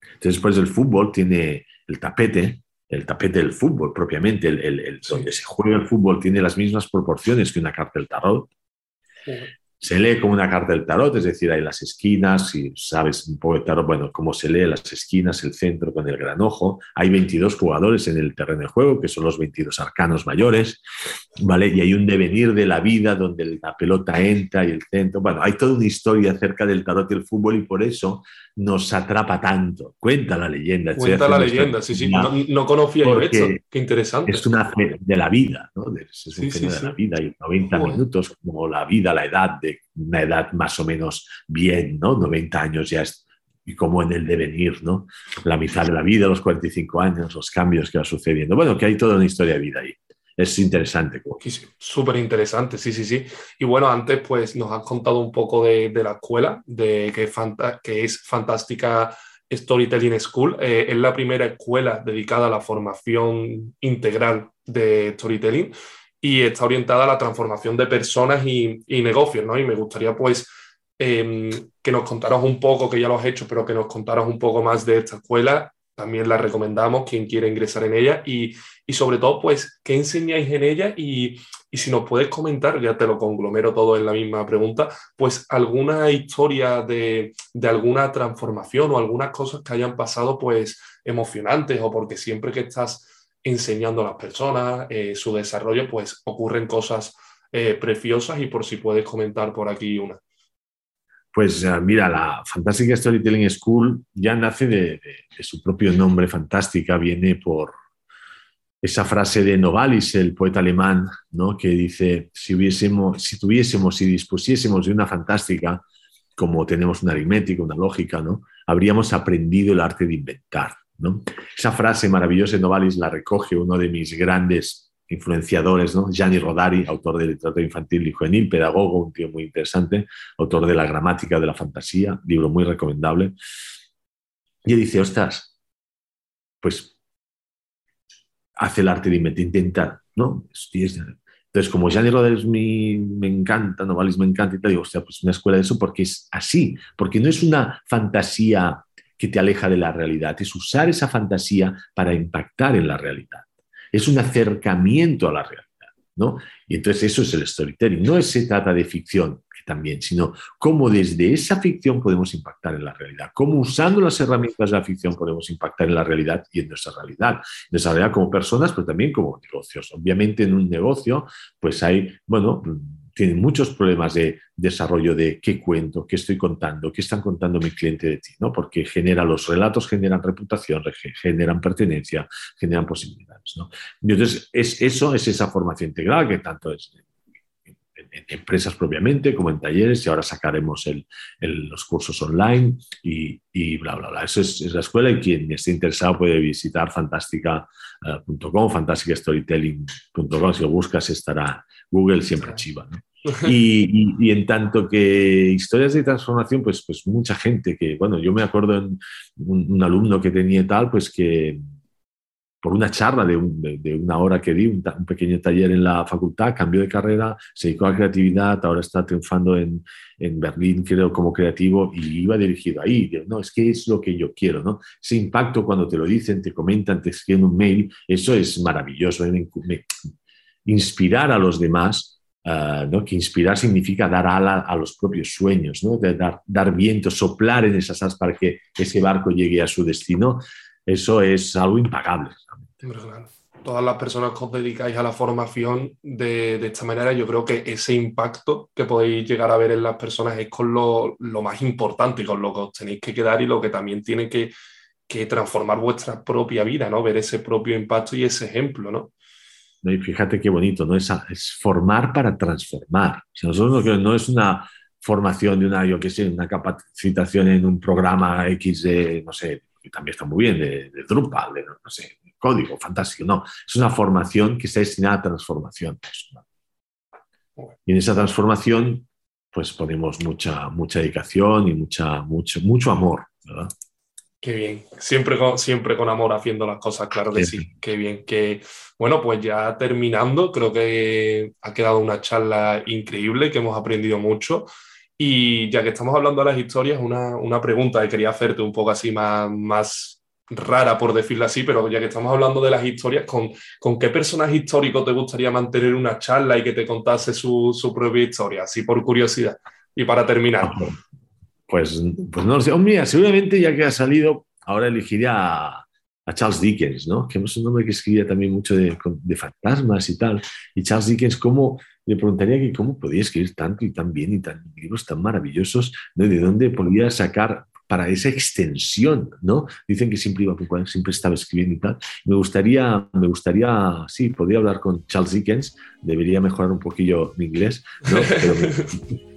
Entonces, después del fútbol tiene el tapete, el tapete del fútbol propiamente, el, donde se juega el fútbol, tiene las mismas proporciones que una carta del tarot. Se lee como una carta del tarot, es decir, hay las esquinas, si sabes un poco de tarot, bueno, cómo se lee las esquinas, el centro con el gran ojo. Hay 22 jugadores en el terreno de juego, que son los 22 arcanos mayores, ¿vale? Y hay un devenir de la vida donde la pelota entra y el centro. Bueno, hay toda una historia acerca del tarot y el fútbol y por eso nos atrapa tanto. Cuenta la leyenda. Cuenta la leyenda, sí, sí. No, conocía yo esto. Qué interesante. Es una de la vida, ¿no? Es un sí, de la vida. Y 90 minutos, como la vida, la edad, de una edad más o menos bien, ¿no? 90 años ya es y como en el devenir, ¿no? La mitad de la vida, los 45 años, los cambios que va sucediendo. Bueno, que hay toda una historia de vida ahí es interesante. Súper interesante, sí, sí, sí. Y bueno, antes pues nos has contado un poco de, la escuela, de que, es fantástica Storytelling School. Eh, es la primera escuela dedicada a la formación integral de storytelling y está orientada a la transformación de personas y, negocios, ¿no? Y me gustaría pues em, que nos contaras un poco, que ya lo has hecho, pero que nos contaras un poco más de esta escuela también la recomendamos quien quiera ingresar en ella y, sobre todo, pues, ¿qué enseñáis en ella? Y, si nos puedes comentar, ya te lo conglomero todo en la misma pregunta, pues alguna historia de, alguna transformación o algunas cosas que hayan pasado, pues, emocionantes o porque siempre que estás enseñando a las personas eh, su desarrollo, pues ocurren cosas eh, preciosas y por si puedes comentar por aquí una. Pues mira, la Fantástica Storytelling School ya nace de, su propio nombre, Fantástica, viene por esa frase de Novalis, el poeta alemán, ¿no? que dice, si, hubiésemos, si tuviésemos y dispusiésemos de una fantástica, como tenemos una aritmética, una lógica, ¿no? habríamos aprendido el arte de inventar. ¿No? Esa frase maravillosa de Novalis la recoge uno de mis grandes influenciadores, ¿no? Gianni Rodari, autor de literatura infantil y juvenil, pedagogo, un tío muy interesante, autor de La gramática de la fantasía, libro muy recomendable. Y dice, ostras, pues hace el arte de intentar, ¿no? Entonces, como Gianni Rodari me encanta, Novalis me encanta, y te digo, hostia, pues una escuela de eso porque es así, porque no es una fantasía que te aleja de la realidad, es usar esa fantasía para impactar en la realidad es un acercamiento a la realidad. ¿no? Y entonces eso es el storytelling. No se trata de ficción, que también, sino cómo desde esa ficción podemos impactar en la realidad, cómo usando las herramientas de la ficción podemos impactar en la realidad y en nuestra realidad. En nuestra realidad como personas, pero también como negocios. Obviamente en un negocio, pues hay, bueno, tienen muchos problemas de desarrollo de qué cuento, qué estoy contando, qué están contando mi cliente de ti, ¿no? Porque genera los relatos, generan reputación, generan pertenencia, generan posibilidades, ¿no? Y entonces, es, eso es esa formación integral que tanto es en, empresas propiamente como en talleres y ahora sacaremos los cursos online y, bla, bla, bla. Eso es, la escuela y quien esté interesado puede visitar fantástica.com, fantasticastorytelling.com, si lo buscas estará Google siempre chiva. ¿no? Y, en tanto que historias de transformación, pues, pues mucha gente que, bueno, yo me acuerdo en un, alumno que tenía tal, pues que por una charla de, una hora que di, un, pequeño taller en la facultad, cambió de carrera, se dedicó a creatividad, ahora está triunfando en, en Berlín, creo, como creativo y iba dirigido ahí. No, es que es lo que yo quiero, ¿no? Ese impacto cuando te lo dicen, te comentan, te escriben un mail, eso es maravilloso. inspirar a los demás Ah, que inspirar significa dar ala a los propios sueños, ¿no? dar, dar viento, soplar en esas alas para que ese barco llegue a su destino, eso es algo impagable. Todas las personas que os dedicáis a la formación de, de, esta manera, yo creo que ese impacto que podéis llegar a ver en las personas es con lo, lo más importante y con lo que os tenéis que quedar y lo que también tiene que, que transformar vuestra propia vida, ¿no? Ver ese propio impacto y ese ejemplo, ¿no? Y fíjate qué bonito, ¿no? Es, es formar para transformar. Nosotros no, no es una formación de una, yo qué sé, una capacitación en un programa X de, no sé, que también está muy bien, de, Drupal, de, no sé, código, fantástico. No, es una formación que está destinada a transformación. Y en esa transformación, pues ponemos mucha, mucha dedicación y mucha, mucho, mucho amor. Qué bien, siempre con, siempre con amor haciendo las cosas, claro que sí. Qué bien, que bueno, pues ya terminando, creo que ha quedado una charla increíble, que hemos aprendido mucho. Y ya que estamos hablando de las historias, una, una pregunta que quería hacerte un poco así más, más rara, por decirlo así, pero ya que estamos hablando de las historias, ¿con, ¿con qué personaje histórico te gustaría mantener una charla y que te contase su, su propia historia? Así por curiosidad. Y para terminar. Pues, pues no lo sé. Hombre, seguramente ya que ha salido, ahora elegiría a, Charles Dickens, ¿no? Que es un hombre que escribía también mucho de, fantasmas y tal. Y Charles Dickens, ¿cómo, le preguntaría que cómo podía escribir tanto y tan bien y tan libros tan maravillosos. ¿De dónde podía sacar para esa extensión, ¿no? Dicen que siempre iba, siempre estaba escribiendo y tal. Me gustaría, me gustaría, sí, podría hablar con Charles Dickens, debería mejorar un poquillo mi inglés, ¿no?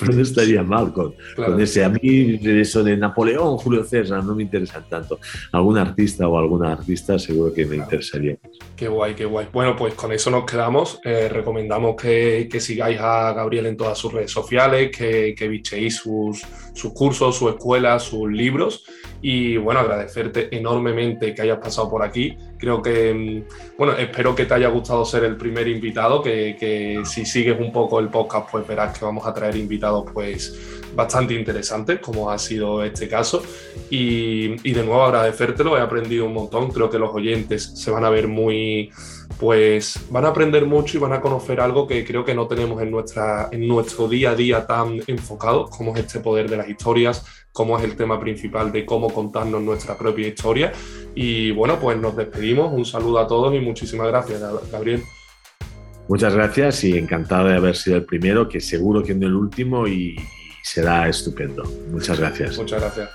no estaría mal con, con, ese. A mí eso de Napoleón, Julio César, no me interesan tanto. Algún artista o alguna artista seguro que me interesaría. Qué guay, qué guay. Bueno, pues con eso nos quedamos. Eh, recomendamos que, que, sigáis a Gabriel en todas sus redes sociales, que, que bichéis sus, sus cursos, su escuela, sus libros. Y bueno, agradecerte enormemente que hayas pasado por aquí. Creo que, mm, bueno, espero que te haya gustado ser el primer invitado, que, que si sigues un poco el podcast, pues verás que vamos a traer invitados pues bastante interesantes, como ha sido este caso. Y, y de nuevo agradecértelo, he aprendido un montón. Creo que los oyentes se van a ver muy pues van a aprender mucho y van a conocer algo que creo que no tenemos en, nuestra, en nuestro día a día tan enfocado, como es este poder de las historias, como es el tema principal de cómo contarnos nuestra propia historia. Y bueno, pues nos despedimos. Un saludo a todos y muchísimas gracias, Gabriel. Muchas gracias y encantado de haber sido el primero, que seguro que no el último será estupendo. Muchas gracias. Muchas gracias.